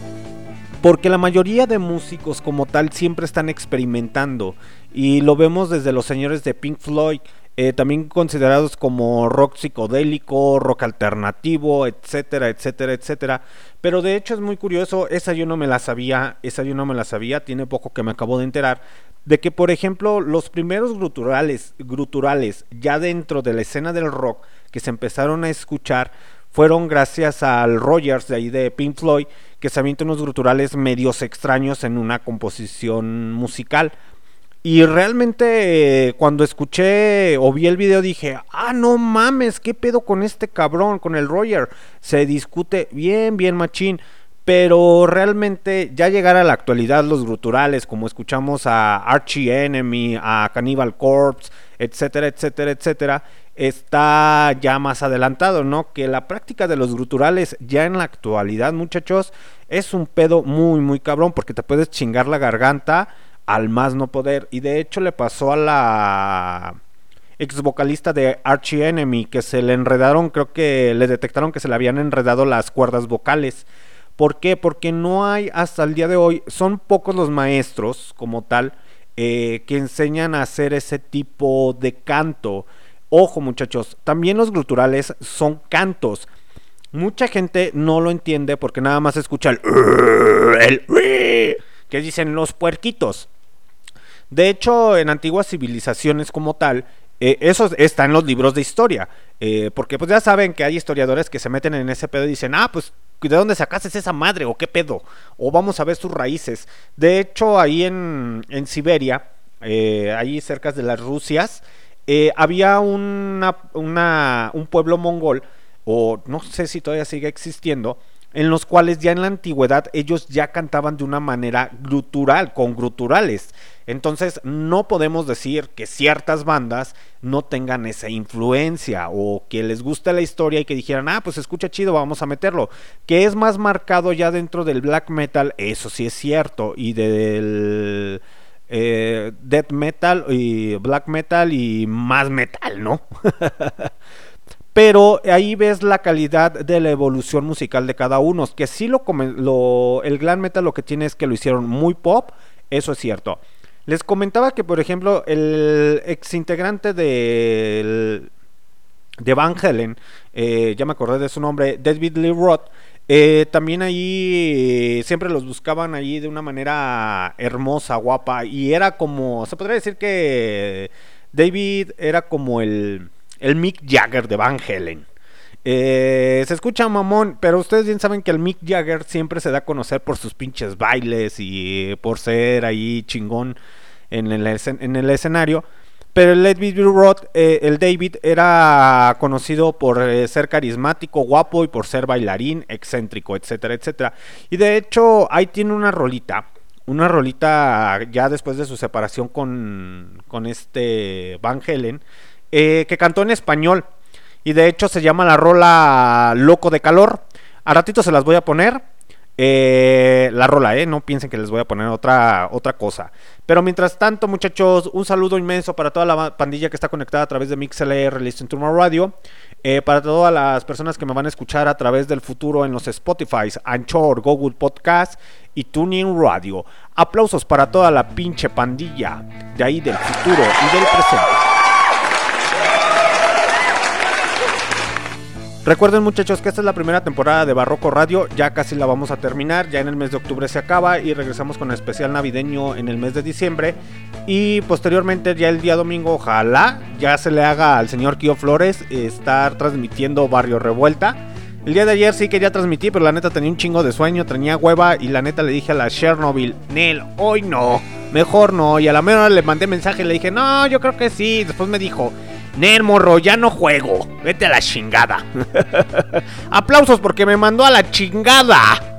Porque la mayoría de músicos como tal siempre están experimentando. Y lo vemos desde los señores de Pink Floyd. Eh, también considerados como rock psicodélico, rock alternativo, etcétera, etcétera, etcétera. Pero de hecho es muy curioso, esa yo no me la sabía, esa yo no me la sabía, tiene poco que me acabo de enterar, de que por ejemplo los primeros gruturales, gruturales ya dentro de la escena del rock que se empezaron a escuchar fueron gracias al Rogers de ahí de Pink Floyd, que se avienta unos gruturales medios extraños en una composición musical. Y realmente eh, cuando escuché o vi el video dije, ah, no mames, ¿qué pedo con este cabrón, con el Roger? Se discute bien, bien machín. Pero realmente ya llegar a la actualidad los gruturales, como escuchamos a Archie Enemy, a Cannibal Corpse, etcétera, etcétera, etcétera, está ya más adelantado, ¿no? Que la práctica de los gruturales ya en la actualidad, muchachos, es un pedo muy, muy cabrón porque te puedes chingar la garganta al más no poder. Y de hecho le pasó a la ex vocalista de Archie Enemy que se le enredaron, creo que le detectaron que se le habían enredado las cuerdas vocales. ¿Por qué? Porque no hay hasta el día de hoy, son pocos los maestros como tal eh, que enseñan a hacer ese tipo de canto. Ojo muchachos, también los gruturales son cantos. Mucha gente no lo entiende porque nada más escucha el, el que dicen los puerquitos. De hecho, en antiguas civilizaciones como tal, eh, eso está en los libros de historia. Eh, porque pues ya saben que hay historiadores que se meten en ese pedo y dicen, ah, pues ¿de dónde sacaste esa madre? ¿O qué pedo? O vamos a ver sus raíces. De hecho, ahí en, en Siberia, eh, ahí cerca de las Rusias, eh, había una, un pueblo mongol o no sé si todavía sigue existiendo, en los cuales ya en la antigüedad ellos ya cantaban de una manera grutural, con gruturales. Entonces no podemos decir que ciertas bandas no tengan esa influencia o que les guste la historia y que dijeran, ah, pues escucha chido, vamos a meterlo. Que es más marcado ya dentro del black metal, eso sí es cierto, y del eh, death metal y black metal y más metal, ¿no? Pero ahí ves la calidad de la evolución musical de cada uno. Que sí lo, lo el glam metal lo que tiene es que lo hicieron muy pop, eso es cierto. Les comentaba que, por ejemplo, el ex integrante de, de Van Helen, eh, ya me acordé de su nombre, David Lee Roth, eh, también ahí siempre los buscaban ahí de una manera hermosa, guapa, y era como, se podría decir que David era como el el Mick Jagger de Van Helen. Eh, se escucha mamón, pero ustedes bien saben que el Mick Jagger siempre se da a conocer por sus pinches bailes y por ser ahí chingón en el, en el escenario. Pero el David eh, el David era conocido por eh, ser carismático, guapo y por ser bailarín, excéntrico, etcétera, etcétera. Y de hecho, ahí tiene una rolita. Una rolita ya después de su separación con, con este Van Helen eh, que cantó en español. Y de hecho se llama la rola Loco de Calor. A ratito se las voy a poner. Eh, la rola, ¿eh? No piensen que les voy a poner otra, otra cosa. Pero mientras tanto, muchachos, un saludo inmenso para toda la pandilla que está conectada a través de MixLR Listen to My Radio. Eh, para todas las personas que me van a escuchar a través del futuro en los Spotify, Anchor, Google Podcast y Tuning Radio. Aplausos para toda la pinche pandilla de ahí del futuro y del presente. Recuerden muchachos que esta es la primera temporada de Barroco Radio, ya casi la vamos a terminar, ya en el mes de octubre se acaba y regresamos con el especial navideño en el mes de diciembre y posteriormente ya el día domingo ojalá ya se le haga al señor Kio Flores estar transmitiendo Barrio Revuelta. El día de ayer sí quería transmitir, pero la neta tenía un chingo de sueño, tenía hueva y la neta le dije a la Chernobyl, Nel, hoy no, mejor no. Y a la mera le mandé mensaje y le dije, no, yo creo que sí. Después me dijo, Ner, morro, ya no juego. Vete a la chingada. Aplausos porque me mandó a la chingada.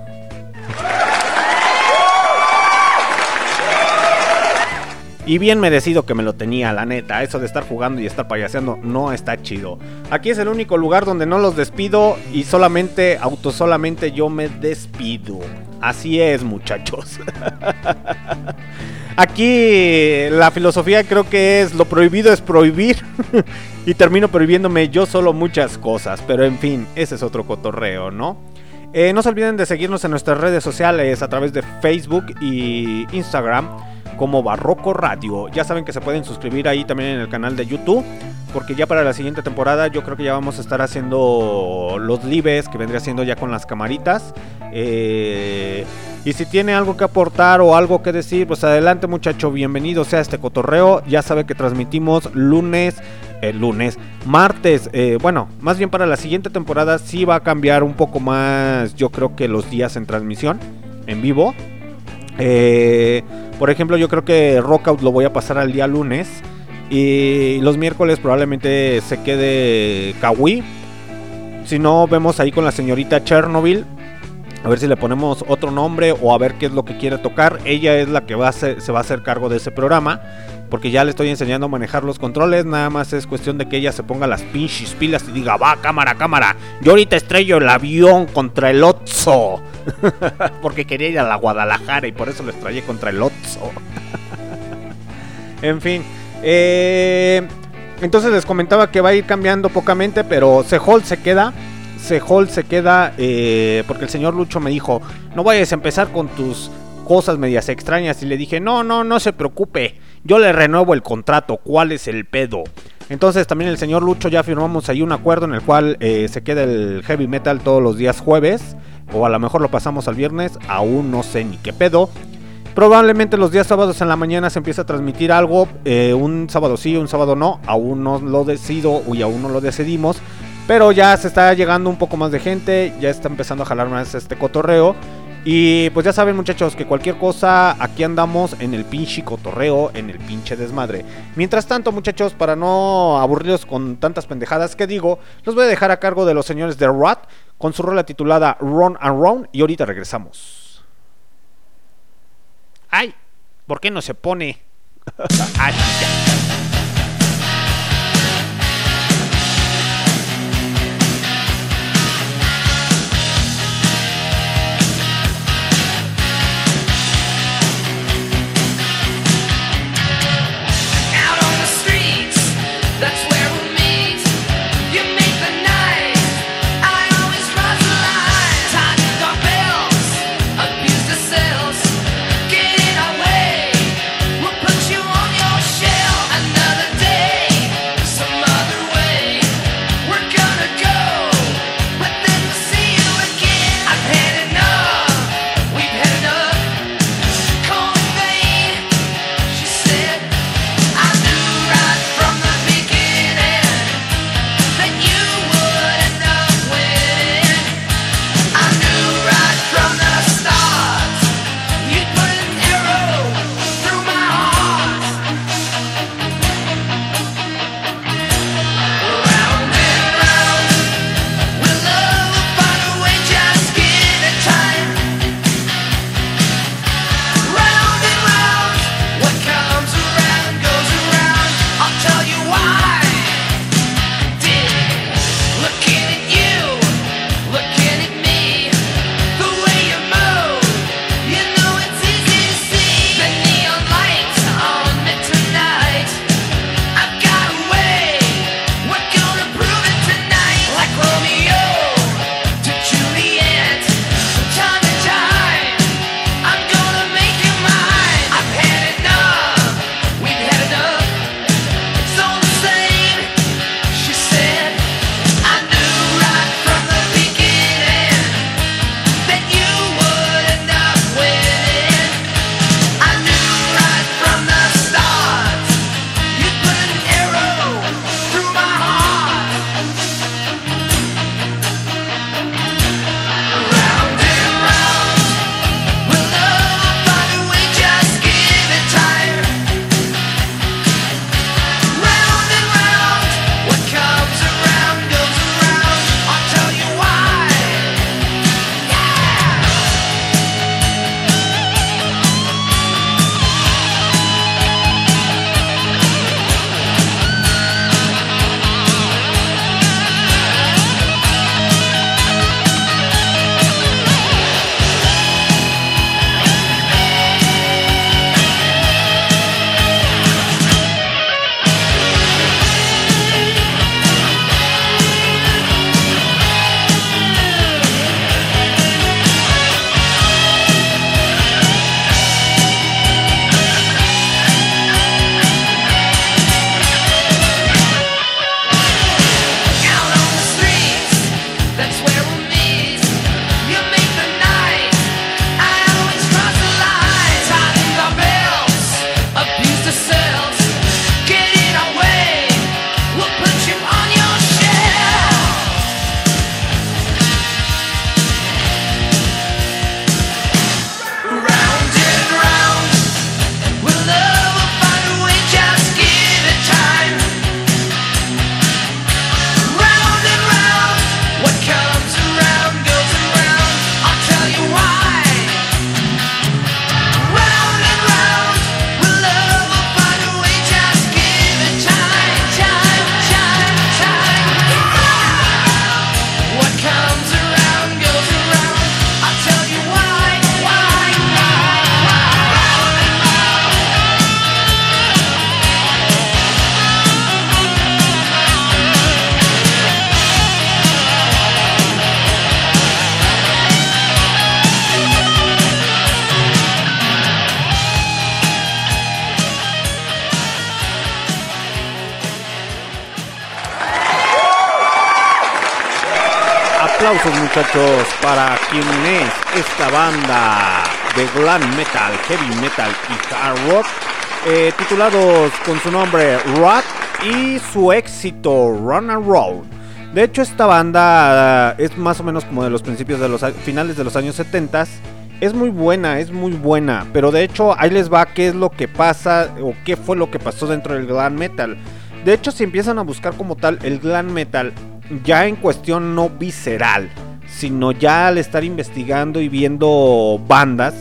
Y bien merecido que me lo tenía, la neta. Eso de estar jugando y estar payaseando no está chido. Aquí es el único lugar donde no los despido y solamente, autosolamente yo me despido. Así es, muchachos. Aquí la filosofía creo que es lo prohibido es prohibir. y termino prohibiéndome yo solo muchas cosas. Pero en fin, ese es otro cotorreo, ¿no? Eh, no se olviden de seguirnos en nuestras redes sociales a través de Facebook y Instagram como Barroco Radio. Ya saben que se pueden suscribir ahí también en el canal de YouTube. Porque ya para la siguiente temporada yo creo que ya vamos a estar haciendo los lives que vendría siendo ya con las camaritas. Eh, y si tiene algo que aportar o algo que decir, pues adelante muchacho, bienvenido sea este cotorreo. Ya sabe que transmitimos lunes, el lunes, martes. Eh, bueno, más bien para la siguiente temporada sí va a cambiar un poco más, yo creo que los días en transmisión, en vivo. Eh, por ejemplo, yo creo que Rockout lo voy a pasar al día lunes. Y los miércoles probablemente se quede Kawi. Si no, vemos ahí con la señorita Chernobyl. A ver si le ponemos otro nombre o a ver qué es lo que quiere tocar. Ella es la que va se va a hacer cargo de ese programa. Porque ya le estoy enseñando a manejar los controles. Nada más es cuestión de que ella se ponga las pinches pilas y diga, va, cámara, cámara. Yo ahorita estrello el avión contra el Otso. Porque quería ir a la Guadalajara y por eso lo estrellé contra el Otso. en fin. Eh, entonces les comentaba que va a ir cambiando pocamente, pero Sehol se queda. Sehol se queda eh, porque el señor Lucho me dijo, no vayas a empezar con tus cosas medias extrañas. Y le dije, no, no, no se preocupe. Yo le renuevo el contrato. ¿Cuál es el pedo? Entonces también el señor Lucho ya firmamos ahí un acuerdo en el cual eh, se queda el heavy metal todos los días jueves. O a lo mejor lo pasamos al viernes. Aún no sé ni qué pedo. Probablemente los días sábados en la mañana se empieza a transmitir algo. Eh, un sábado sí, un sábado no. Aún no lo decido y aún no lo decidimos. Pero ya se está llegando un poco más de gente. Ya está empezando a jalar más este cotorreo. Y pues ya saben muchachos que cualquier cosa, aquí andamos en el pinche cotorreo, en el pinche desmadre. Mientras tanto muchachos, para no aburrirlos con tantas pendejadas que digo, los voy a dejar a cargo de los señores de Rat con su rola titulada Run and Run y ahorita regresamos. ¡Ay! ¿Por qué no se pone? ¡Ay, ya! Rock, eh, titulados con su nombre Rat y su éxito Run and Roll. De hecho esta banda eh, es más o menos como de los principios de los finales de los años 70 Es muy buena, es muy buena. Pero de hecho, ahí les va qué es lo que pasa o qué fue lo que pasó dentro del glam metal. De hecho, si empiezan a buscar como tal el glam metal, ya en cuestión no visceral, sino ya al estar investigando y viendo bandas,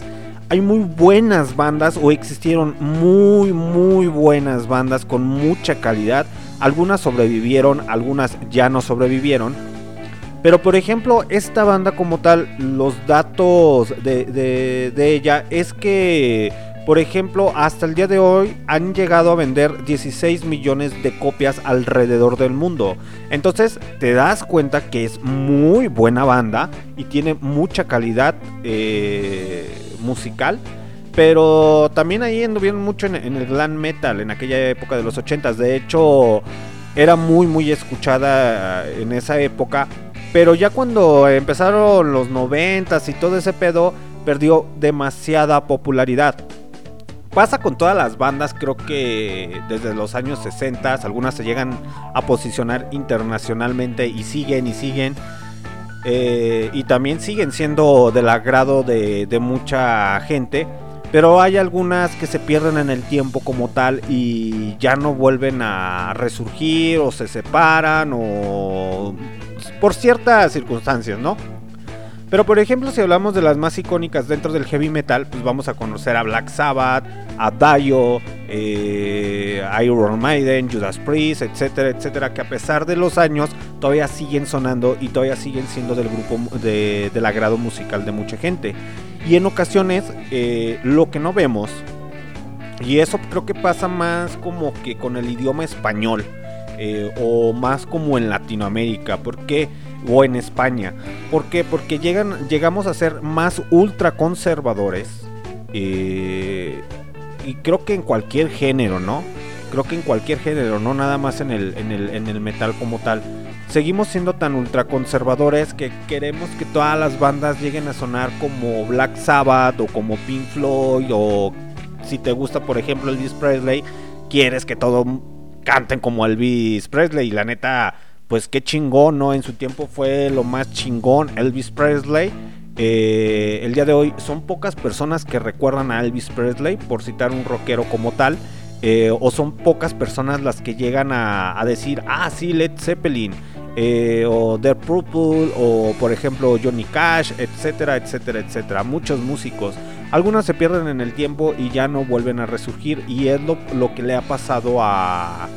hay muy buenas bandas o existieron muy muy buenas bandas con mucha calidad. Algunas sobrevivieron, algunas ya no sobrevivieron. Pero por ejemplo, esta banda como tal, los datos de, de ella es que por ejemplo, hasta el día de hoy han llegado a vender 16 millones de copias alrededor del mundo. Entonces te das cuenta que es muy buena banda y tiene mucha calidad eh, musical. Pero también ahí anduvieron mucho en, el glam metal en aquella época de los 80s. De hecho, era muy muy escuchada en esa época. Pero ya cuando empezaron los 90s y todo ese pedo, perdió demasiada popularidad. Pasa con todas las bandas, creo que desde los años 60 algunas se llegan a posicionar internacionalmente y siguen y siguen. Eh, y también siguen siendo del agrado de, mucha gente. Pero hay algunas que se pierden en el tiempo como tal y ya no vuelven a resurgir o se separan o por ciertas circunstancias, ¿no? Pero por ejemplo, si hablamos de las más icónicas dentro del heavy metal, pues vamos a conocer a Black Sabbath, a Dio, eh, Iron Maiden, Judas Priest, etcétera, etcétera, que a pesar de los años todavía siguen sonando y todavía siguen siendo del grupo del agrado musical de mucha gente. Y en ocasiones eh, lo que no vemos, y eso creo que pasa más como que con el idioma español, eh, o más como en Latinoamérica, porque o en España. ¿Por qué? Porque llegan, llegamos a ser más ultra conservadores. Eh, y creo que en cualquier género, ¿no? Creo que en cualquier género, no nada más en el, en el, en el metal como tal. Seguimos siendo tan ultra conservadores que queremos que todas las bandas lleguen a sonar como Black Sabbath o como Pink Floyd o si te gusta por ejemplo Elvis Presley, quieres que todo canten como Elvis Presley y la neta pues qué chingón, ¿no? En su tiempo fue lo más chingón Elvis Presley. Eh, el día de hoy son pocas personas que recuerdan a Elvis Presley, por citar un rockero como tal. Eh, o son pocas personas las que llegan a, decir, ah, sí, Led Zeppelin, eh, o The Purple, o por ejemplo Johnny Cash, etcétera, etcétera, etcétera. Muchos músicos. Algunos se pierden en el tiempo y ya no vuelven a resurgir. Y es lo, que le ha pasado a,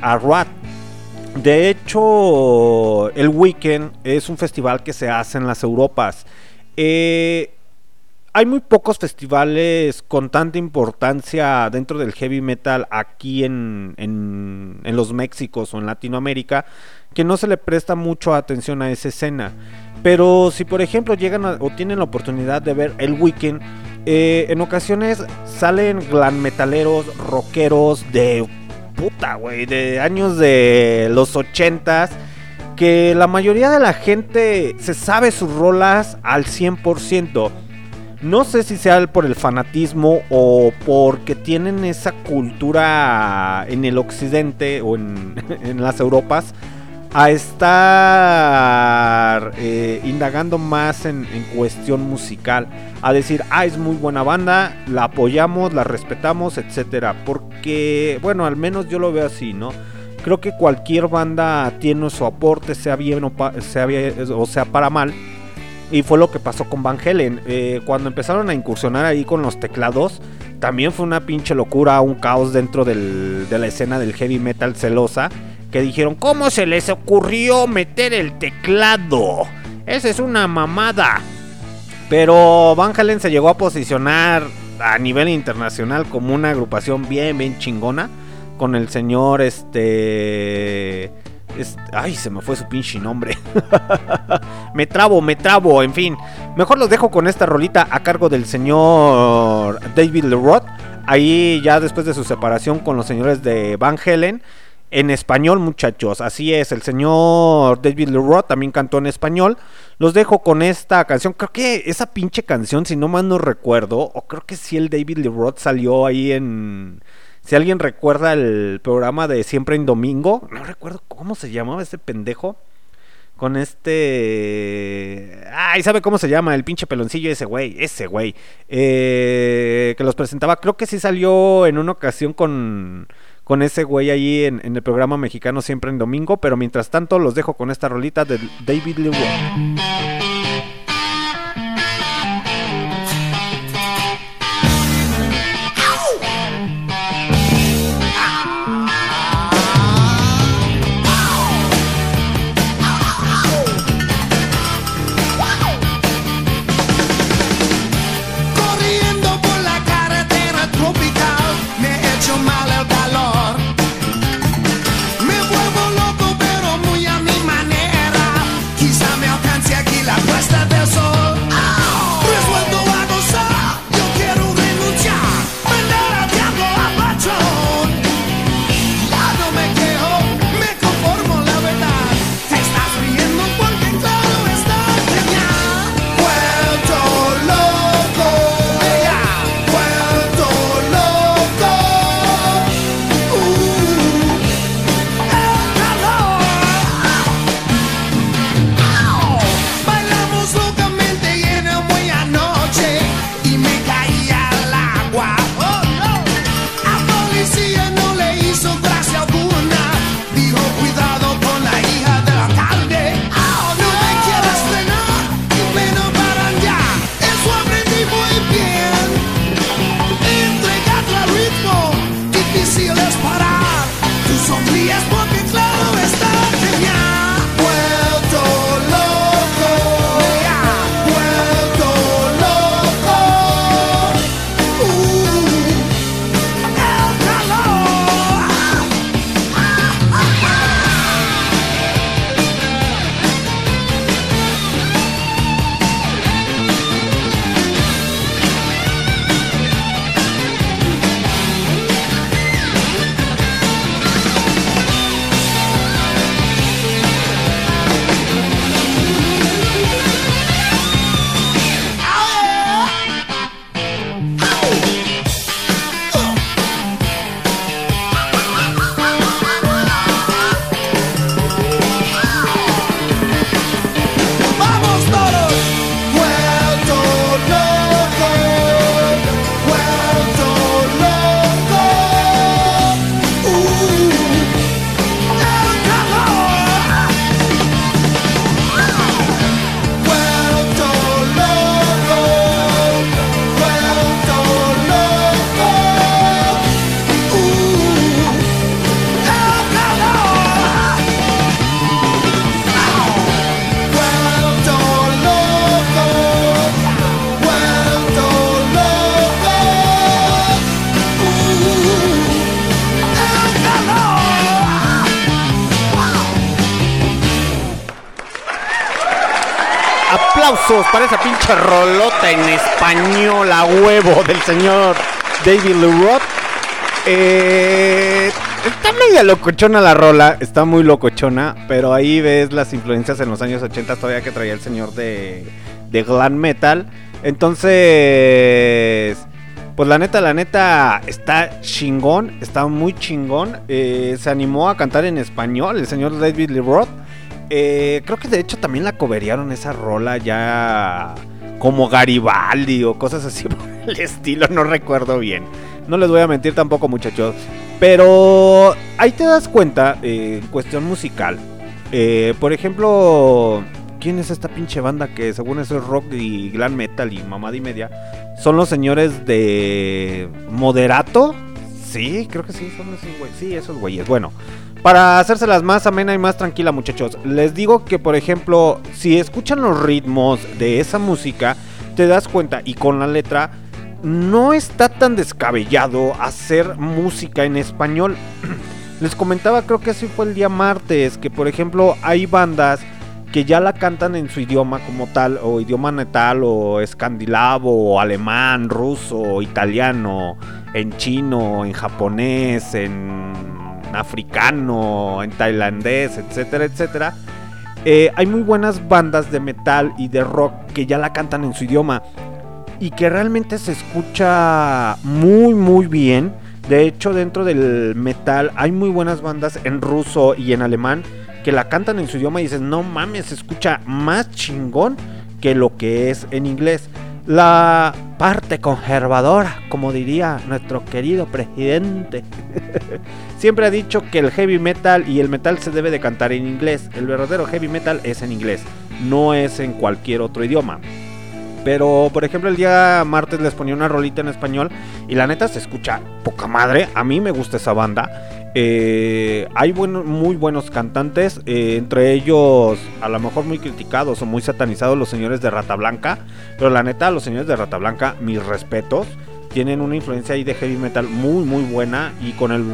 a Rat. De hecho, el Weekend es un festival que se hace en las Europas. Eh, hay muy pocos festivales con tanta importancia dentro del heavy metal aquí en, en, los Méxicos o en Latinoamérica que no se le presta mucho atención a esa escena. Pero si por ejemplo llegan o tienen la oportunidad de ver el Weekend, eh, en ocasiones salen glam metaleros, rockeros de puta, güey, de años de los ochentas, que la mayoría de la gente se sabe sus rolas al 100%. No sé si sea por el fanatismo o porque tienen esa cultura en el occidente o en, en las Europas a estar eh, indagando más en, cuestión musical, a decir, ah, es muy buena banda, la apoyamos, la respetamos, etcétera, porque, bueno, al menos yo lo veo así, ¿no? Creo que cualquier banda tiene su aporte, sea bien o, sea, o sea para mal. Y fue lo que pasó con Van Helen. Eh, cuando empezaron a incursionar ahí con los teclados, también fue una pinche locura, un caos dentro de la escena del heavy metal celosa que dijeron, ¿cómo se les ocurrió meter el teclado? Esa es una mamada. Pero Van Halen se llegó a posicionar a nivel internacional como una agrupación bien, bien chingona. Con el señor, este... ay, se me fue su pinche nombre. me trabo, me trabo, en fin. Mejor los dejo con esta rolita a cargo del señor David Leroth. Ahí ya después de su separación con los señores de Van Halen en español, muchachos. Así es, el señor David Leroy también cantó en español. Los dejo con esta canción. Creo que esa pinche canción, si no mal no recuerdo, o creo que sí el David Leroy salió ahí en. Si alguien recuerda el programa de Siempre en Domingo, no recuerdo cómo se llamaba ese pendejo. con este... Ay, ¿sabe cómo se llama? El pinche peloncillo ese güey, ese güey. Eh, que los presentaba, creo que sí salió en una ocasión con, con ese güey ahí en, el programa mexicano siempre en domingo, pero mientras tanto los dejo con esta rolita de David Lee pinche rolota en español a huevo del señor David Lee Roth. Eh, está media locochona la rola, está muy locochona, pero ahí ves las influencias en los años 80 todavía que traía el señor de, de glam metal. Entonces, pues la neta, la neta está chingón, está muy chingón. Eh, se animó a cantar en español el señor David Lee Roth. Eh, creo que de hecho también la coberearon esa rola ya como Garibaldi o cosas así por el estilo, no recuerdo bien. No les voy a mentir tampoco muchachos. Pero ahí te das cuenta, eh, en cuestión musical. eh, por ejemplo, ¿quién es esta pinche banda que según eso es rock y glam metal y mamada y media? Son los señores de Moderato. Sí, creo que sí, son esos güeyes. Sí, esos güeyes. Bueno, para hacérselas más amena y más tranquila, muchachos, les digo que, por ejemplo, si escuchan los ritmos de esa música, te das cuenta y con la letra, no está tan descabellado hacer música en español. Les comentaba, creo que así fue el día martes, que por ejemplo hay bandas que ya la cantan en su idioma como tal, o idioma natal, o escandinavo, o alemán, ruso, italiano, en chino, en japonés, en africano, en tailandés, etcétera, etcétera. Eh, hay muy buenas bandas de metal y de rock que ya la cantan en su idioma y que realmente se escucha muy muy bien. De hecho, dentro del metal hay muy buenas bandas en ruso y en alemán que la cantan en su idioma y dices, no mames, se escucha más chingón que lo que es en inglés. La parte conservadora, como diría nuestro querido presidente, siempre ha dicho que el heavy metal y el metal se debe de cantar en inglés. El verdadero heavy metal es en inglés, no es en cualquier otro idioma. Pero, por ejemplo, el día martes les ponía una rolita en español y la neta se escucha poca madre. A mí me gusta esa banda. Eh, hay muy buenos cantantes, eh, entre ellos a lo mejor muy criticados o muy satanizados los señores de Rata Blanca. Pero la neta, los señores de Rata Blanca, mis respetos, tienen una influencia ahí de heavy metal muy, muy buena. Y con el.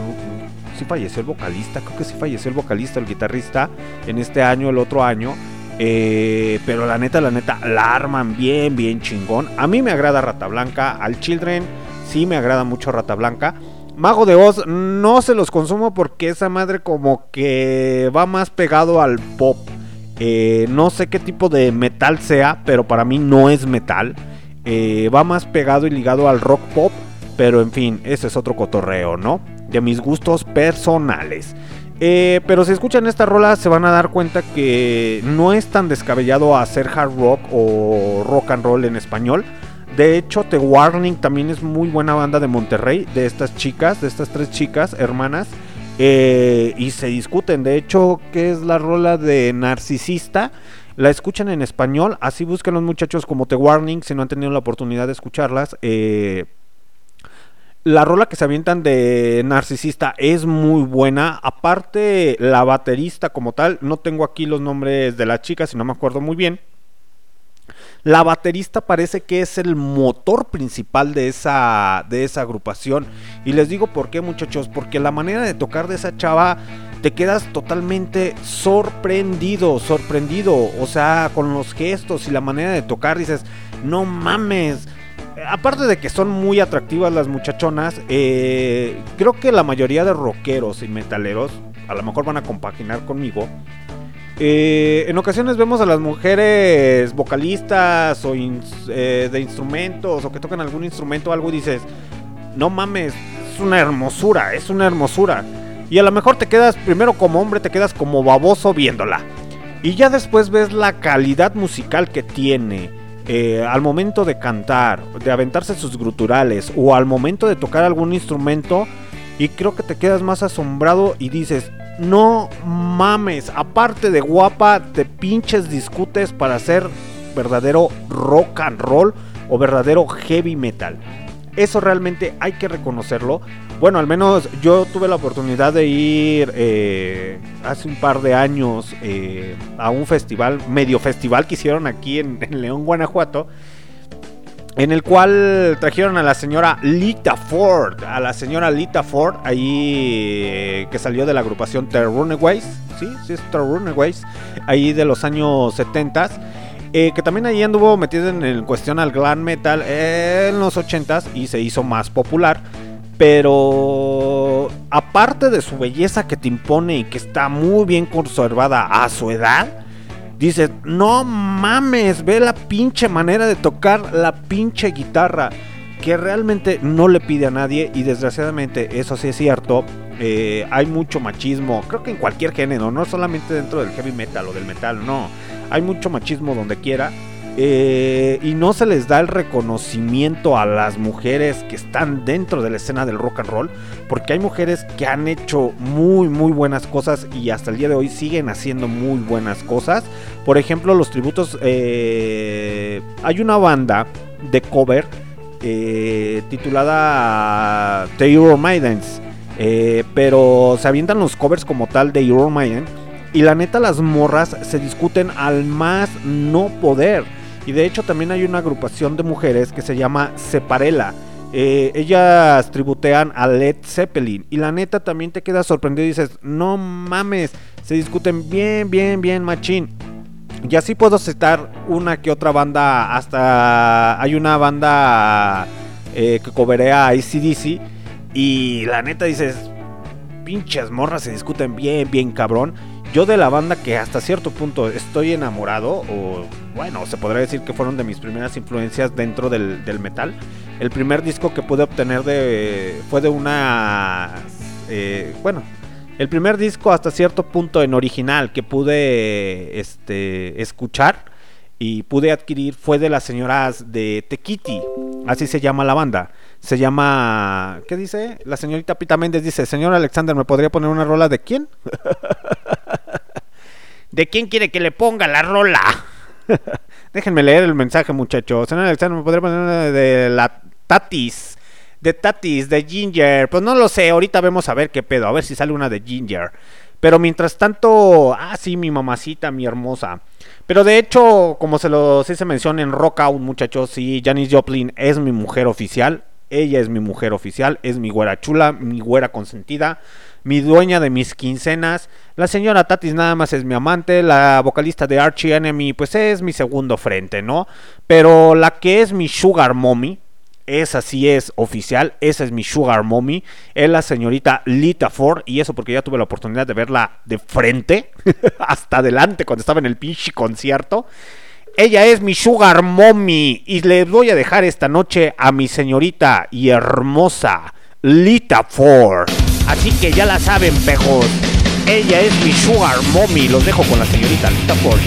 Sí falleció el vocalista, creo que sí falleció el vocalista, el guitarrista, en este año, el otro año. Eh, pero la neta, la neta, la arman bien, bien chingón. A mí me agrada Rata Blanca. Al Children sí me agrada mucho Rata Blanca. Mago de Oz no se los consumo porque esa madre como que va más pegado al pop. Eh, no sé qué tipo de metal sea, pero para mí no es metal. Eh, va más pegado y ligado al rock pop. Pero en fin, ese es otro cotorreo, ¿no? De mis gustos personales. Eh, pero si escuchan esta rola se van a dar cuenta que no es tan descabellado hacer hard rock o rock and roll en español. De hecho, The Warning también es muy buena banda de Monterrey, de estas chicas, de estas tres chicas, hermanas. Eh, y se discuten, de hecho, ¿qué es la rola de Narcisista? La escuchan en español, así buscan los muchachos como The Warning, si no han tenido la oportunidad de escucharlas. Eh, la rola que se avientan de Narcisista es muy buena. Aparte, la baterista como tal, no tengo aquí los nombres de las chicas, si no me acuerdo muy bien. La baterista parece que es el motor principal de esa, de esa agrupación. Y les digo por qué muchachos, porque la manera de tocar de esa chava te quedas totalmente sorprendido, sorprendido. O sea, con los gestos y la manera de tocar dices, no mames. Aparte de que son muy atractivas las muchachonas, eh, creo que la mayoría de rockeros y metaleros a lo mejor van a compaginar conmigo eh, en ocasiones vemos a las mujeres vocalistas o eh, de instrumentos o que tocan algún instrumento o algo y dices, no mames, es una hermosura, es una hermosura. Y a lo mejor te quedas, primero como hombre, te quedas como baboso viéndola. Y ya después ves la calidad musical que tiene. Eh, al momento de cantar, de aventarse sus gruturales o al momento de tocar algún instrumento y creo que te quedas más asombrado y dices, no mames, aparte de guapa, te pinches discutes para hacer verdadero rock and roll o verdadero heavy metal. Eso realmente hay que reconocerlo. Bueno, al menos yo tuve la oportunidad de ir eh, hace un par de años eh, a un festival, medio festival que hicieron aquí en León, Guanajuato en el cual trajeron a la señora Lita Ford, a la señora Lita Ford, ahí eh, que salió de la agrupación The Runaways, sí, sí es The Runaways, ahí de los años 70 eh, que también ahí anduvo metido en, cuestión al glam metal en los 80s y se hizo más popular. Pero aparte de su belleza que te impone y que está muy bien conservada a su edad, dices, no mames, ve la pinche manera de tocar la pinche guitarra. Que realmente no le pide a nadie y desgraciadamente eso sí es cierto. Eh, hay mucho machismo, creo que en cualquier género, no solamente dentro del heavy metal o del metal, no. Hay mucho machismo donde quiera eh, y no se les da el reconocimiento a las mujeres que están dentro de la escena del rock and roll, porque hay mujeres que han hecho muy, muy buenas cosas y hasta el día de hoy siguen haciendo muy buenas cosas. Por ejemplo, los tributos, eh, hay una banda de cover eh, titulada The Euro Maidens, pero se avientan los covers como tal de Euro Maiden. Y la neta, las morras se discuten al más no poder. Y de hecho también hay una agrupación de mujeres que se llama Separela. Eh, ellas tributean a Led Zeppelin. Y la neta también te quedas sorprendido y dices, no mames, se discuten bien, bien, bien machín. Y así puedo citar una que otra banda, hasta hay una banda eh, que coberea a ACDC. Y la neta dices, pinches morras se discuten bien, bien cabrón. Yo de la banda que hasta cierto punto estoy enamorado, o bueno, se podría decir que fueron de mis primeras influencias dentro del, metal. El primer disco que pude obtener de, fue de una... Eh, bueno, El primer disco hasta cierto punto en original que pude este, escuchar y pude adquirir fue de las señoras de Tequiti, así se llama la banda. Se llama, ¿qué dice? La señorita Pita Méndez dice, señor Alexander, ¿me podría poner una rola de quién? ¿De quién quiere que le ponga la rola? Déjenme leer el mensaje, muchachos. Señor Alexander, ¿me podría poner una de la Tatis? De Tatis, de Ginger. Pues no lo sé, ahorita vemos a ver qué pedo, a ver si sale una de Ginger. Pero mientras tanto, ah, sí, mi mamacita, mi hermosa. Pero de hecho, como se lo sí se menciona en Rock Out, muchachos, sí, Janis Joplin es mi mujer oficial. Ella es mi mujer oficial, es mi güera chula, mi güera consentida, mi dueña de mis quincenas. La señora Tatis nada más es mi amante, la vocalista de Archie Enemy pues es mi segundo frente, ¿no? Pero la que es mi sugar mommy, esa sí es oficial, esa es mi sugar mommy, es la señorita Lita Ford y eso porque ya tuve la oportunidad de verla de frente, hasta adelante cuando estaba en el pinche concierto. Ella es mi sugar mommy y le voy a dejar esta noche a mi señorita y hermosa Lita Ford. Así que ya la saben, pejos. Ella es mi sugar mommy. Los dejo con la señorita Lita Ford.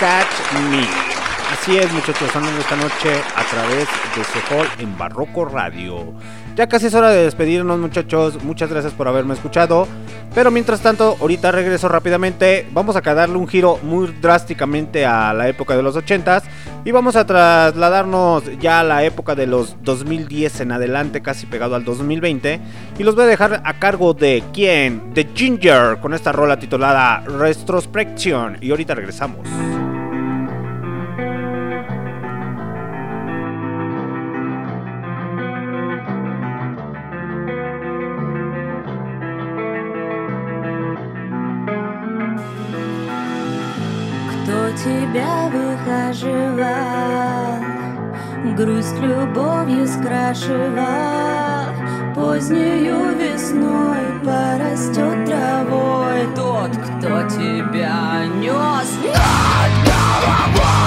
Catch Me. Así es, muchachos, sonando esta noche a través de Sehol en Barroco Radio. Ya casi es hora de despedirnos, muchachos. Muchas gracias por haberme escuchado. Pero mientras tanto, ahorita regreso rápidamente. Vamos a darle un giro muy drásticamente a la época de los 80s. Y vamos a trasladarnos ya a la época de los 2010 en adelante, casi pegado al 2020. Y los voy a dejar a cargo de quién? De Ginger, con esta rola titulada Retrospection. Y ahorita regresamos. Грусть любовью скрашивал, позднею весной порастет травой тот, кто тебя нес. Тот,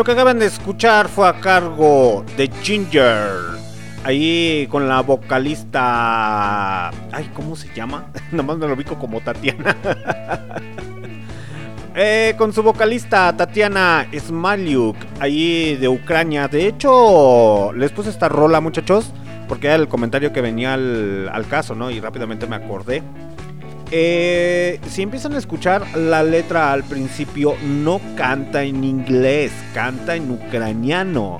Lo que acaban de escuchar fue a cargo de Ginger. Ahí con la vocalista. Ay, ¿cómo se llama? Nomás me lo ubico como Tatiana. Eh, con su vocalista Tatiana Smaliuk, ahí de Ucrania. De hecho, les puse esta rola, muchachos, porque era el comentario que venía al, al caso, ¿no? Y rápidamente me acordé. Eh, si empiezan a escuchar la letra al principio, no canta en inglés, canta en ucraniano.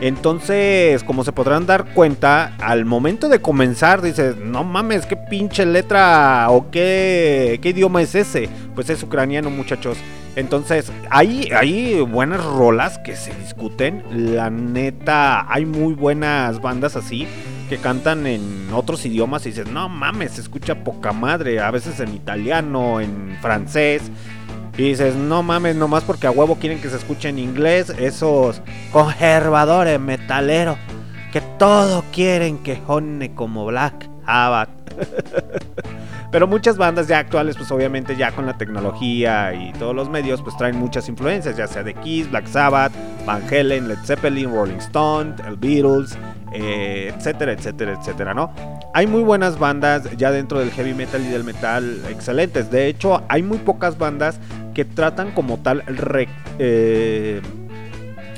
Entonces, como se podrán dar cuenta, al momento de comenzar dices, no mames, qué pinche letra o qué, qué idioma es ese. Pues es ucraniano, muchachos. Entonces, hay, hay buenas rolas que se discuten. La neta, hay muy buenas bandas así que cantan en otros idiomas y dices, no mames, se escucha poca madre. A veces en italiano, en francés. Y dices, no mames, nomás porque a huevo quieren que se escuche en inglés. Esos conservadores metaleros que todo quieren que jone como Black Sabbath. Pero muchas bandas ya actuales, pues obviamente ya con la tecnología y todos los medios, pues traen muchas influencias, ya sea de Kiss, Black Sabbath, Van Halen, Led Zeppelin, Rolling Stone, el Beatles, eh, etcétera, etcétera, etcétera, ¿no? Hay muy buenas bandas ya dentro del heavy metal y del metal excelentes. De hecho, hay muy pocas bandas que tratan como tal eh,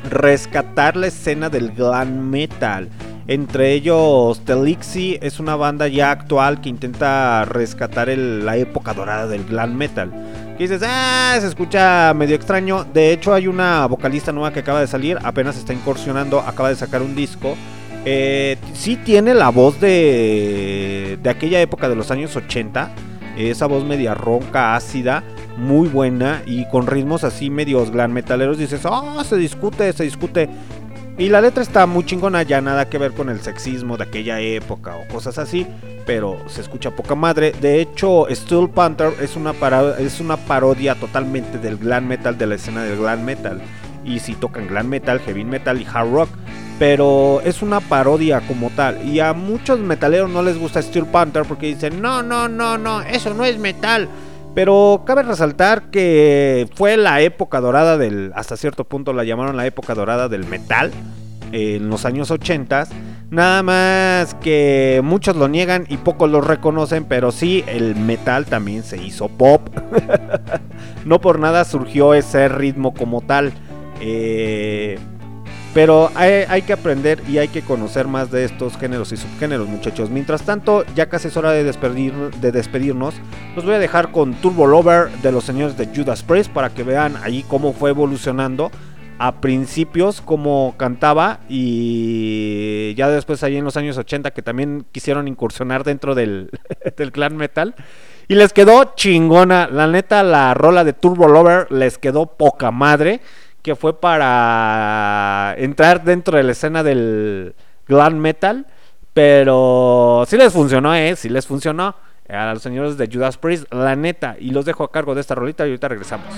rescatar la escena del glam metal. Entre ellos, Telixi es una banda ya actual que intenta rescatar la época dorada del glam metal. Y dices, ah, se escucha medio extraño. De hecho, hay una vocalista nueva que acaba de salir, apenas está incursionando, acaba de sacar un disco. Eh, sí tiene la voz de, de aquella época de los años 80. Esa voz media ronca, ácida, muy buena y con ritmos así medios glam metaleros. Dices, oh, se discute, se discute. Y la letra está muy chingona, ya nada que ver con el sexismo de aquella época o cosas así, pero se escucha poca madre. De hecho, Steel Panther es una, parodia totalmente del glam metal, de la escena del glam metal. Y si tocan glam metal, heavy metal y hard rock. Pero es una parodia como tal. Y a muchos metaleros no les gusta Steel Panther porque dicen, no, no, no, no, eso no es metal. Pero cabe resaltar que fue la época dorada del, hasta cierto punto la llamaron la época dorada del metal eh, en los años 80. Nada más que muchos lo niegan y pocos lo reconocen, pero sí, el metal también se hizo pop. no por nada surgió ese ritmo como tal. Eh, pero hay, que aprender y hay que conocer más de estos géneros y subgéneros, muchachos. Mientras tanto, ya casi es hora de, despedir, de despedirnos. Los voy a dejar con Turbo Lover de los señores de Judas Priest para que vean ahí cómo fue evolucionando. A principios, cómo cantaba y ya después ahí en los años 80 que también quisieron incursionar dentro del, del clan metal. Y les quedó chingona. La neta, la rola de Turbo Lover les quedó poca madre que fue para entrar dentro de la escena del glam metal. Pero sí les funcionó, ¿eh? Sí les funcionó. A los señores de Judas Priest, la neta. Y los dejo a cargo de esta rolita y ahorita regresamos.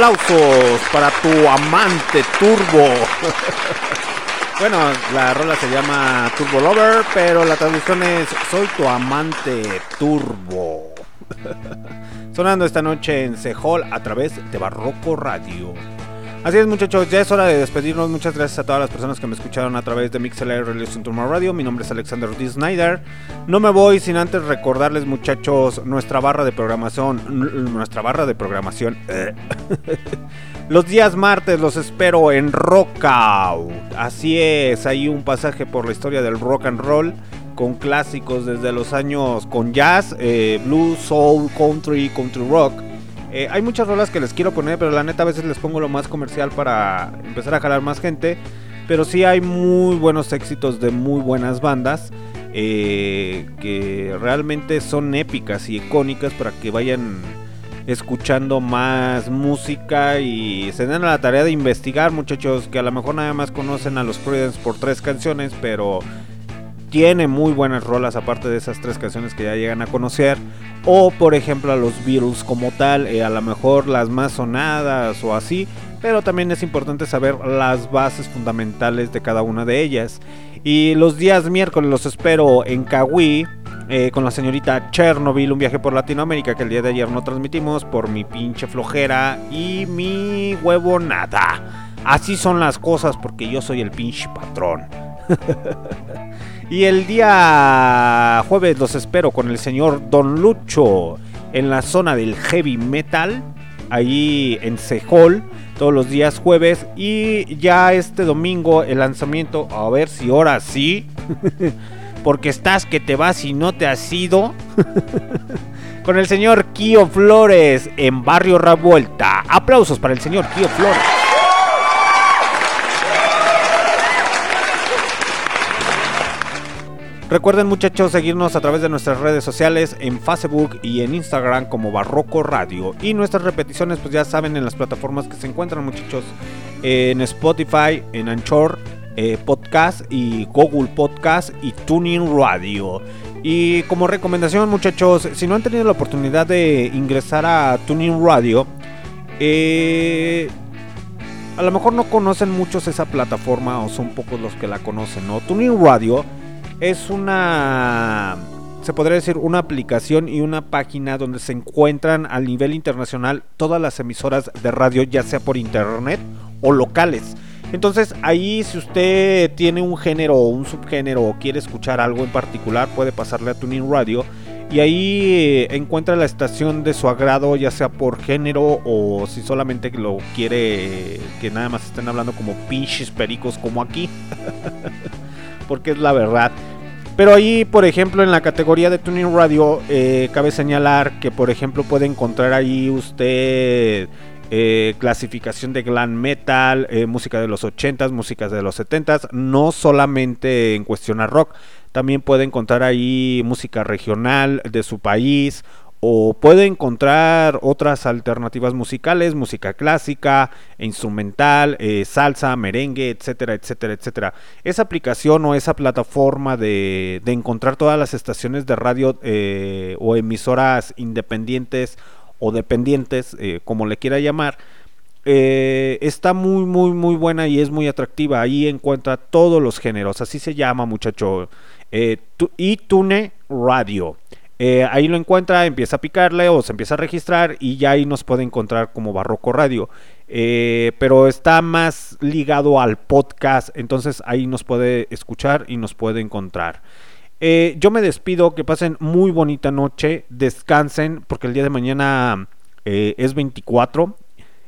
Aplausos para tu amante Turbo. bueno, la rola se llama Turbo Lover, pero la traducción es Soy tu amante Turbo. Sonando esta noche en Sehol a través de Barroco Radio. Así es muchachos, ya es hora de despedirnos. Muchas gracias a todas las personas que me escucharon a través de MixLR Relation Turbo Radio. Mi nombre es Alexander D. Snyder. No me voy sin antes recordarles muchachos nuestra barra de programación. Nuestra barra de programación. eh. Los días martes los espero en Rockout. Así es, hay un pasaje por la historia del rock and roll con clásicos desde los años con jazz, eh, blues, soul, country, country rock. Eh, hay muchas rolas que les quiero poner, pero la neta a veces les pongo lo más comercial para empezar a jalar más gente. Pero sí hay muy buenos éxitos de muy buenas bandas eh, que realmente son épicas y icónicas para que vayan escuchando más música y se den a la tarea de investigar muchachos que a lo mejor nada más conocen a los Creedence por tres canciones pero tiene muy buenas rolas aparte de esas tres canciones que ya llegan a conocer. O por ejemplo a los Beatles como tal eh, a lo mejor las más sonadas o así pero también es importante saber las bases fundamentales de cada una de ellas y los días miércoles los espero en Kawi eh, con la señorita Chernobyl, un viaje por Latinoamérica que el día de ayer no transmitimos por mi pinche flojera y mi huevo nada. Así son las cosas porque yo soy el pinche patrón. y el día jueves los espero con el señor Don Lucho en la zona del heavy metal, ahí en Sehol, todos los días jueves. Y ya este domingo el lanzamiento, a ver si ahora sí. porque estás que te vas y no te has ido. Con el señor Kio Flores en Barrio Revuelta. Aplausos para el señor Kio Flores. Recuerden muchachos seguirnos a través de nuestras redes sociales en Facebook y en Instagram como Barroco Radio. Y nuestras repeticiones pues ya saben en las plataformas que se encuentran muchachos. En Spotify, en Anchor, eh, Podcast y Google Podcast y Tuning Radio. Y como recomendación muchachos, si no han tenido la oportunidad de ingresar a Tuning Radio, eh, a lo mejor no conocen muchos esa plataforma o son pocos los que la conocen, ¿no? Tuning Radio es una, se podría decir, una aplicación y una página donde se encuentran a nivel internacional todas las emisoras de radio, ya sea por internet o locales. Entonces ahí si usted tiene un género o un subgénero o quiere escuchar algo en particular, puede pasarle a Tuning Radio. Y ahí eh, encuentra la estación de su agrado, ya sea por género o si solamente lo quiere que nada más estén hablando como pinches pericos como aquí. Porque es la verdad. Pero ahí, por ejemplo, en la categoría de Tuning Radio, eh, cabe señalar que, por ejemplo, puede encontrar ahí usted eh, clasificación de glam metal, eh, música de los 80s, música de los 70s, no solamente en cuestión a rock, también puede encontrar ahí música regional de su país o puede encontrar otras alternativas musicales, música clásica, instrumental, eh, salsa, merengue, etcétera, etcétera, etcétera. Esa aplicación o esa plataforma de, de encontrar todas las estaciones de radio eh, o emisoras independientes o dependientes, eh, como le quiera llamar, está muy, muy, muy buena y es muy atractiva. Ahí encuentra todos los géneros, así se llama, muchacho. Tu- iTunes Radio. Eh, ahí lo encuentra, empieza a picarle o se empieza a registrar y ya ahí nos puede encontrar como Barroco Radio. Eh, pero está más ligado al podcast, entonces ahí nos puede escuchar y nos puede encontrar. Eh, yo me despido, que pasen muy bonita noche, descansen, porque el día de mañana es 24.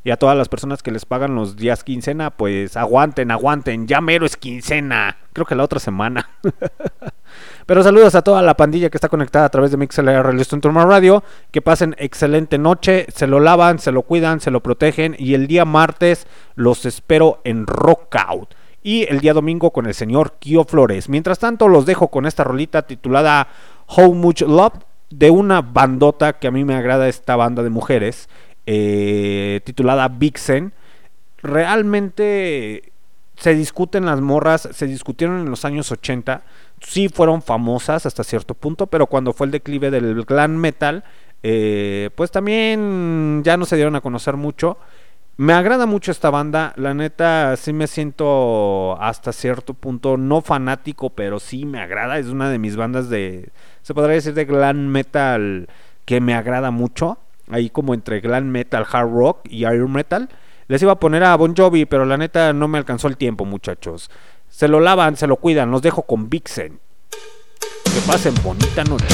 Y a todas las personas que les pagan los días quincena, pues aguanten, aguanten, ya mero es quincena. Creo que la otra semana. Pero saludos a toda la pandilla que está conectada a través de MixLR Listo Turma Radio. Que pasen excelente noche, se lo lavan, se lo cuidan, se lo protegen. Y el día martes los espero en Rockout. Y el día domingo con el señor Kio Flores. Mientras tanto, los dejo con esta rolita titulada How Much Love de una bandota que a mí me agrada esta banda de mujeres. eh, titulada Vixen. Realmente se discuten las morras, se discutieron en los años 80, sí fueron famosas hasta cierto punto, pero cuando fue el declive del glam metal, eh, pues también ya no se dieron a conocer mucho. Me agrada mucho esta banda, la neta sí me siento hasta cierto punto no fanático, pero sí me agrada, es una de mis bandas de, se podría decir de glam metal que me agrada mucho, ahí como entre glam metal, hard rock y iron metal. Les iba a poner a Bon Jovi, pero la neta no me alcanzó el tiempo, muchachos. Se lo lavan, se lo cuidan, los dejo con Vixen. Que pasen bonita noche.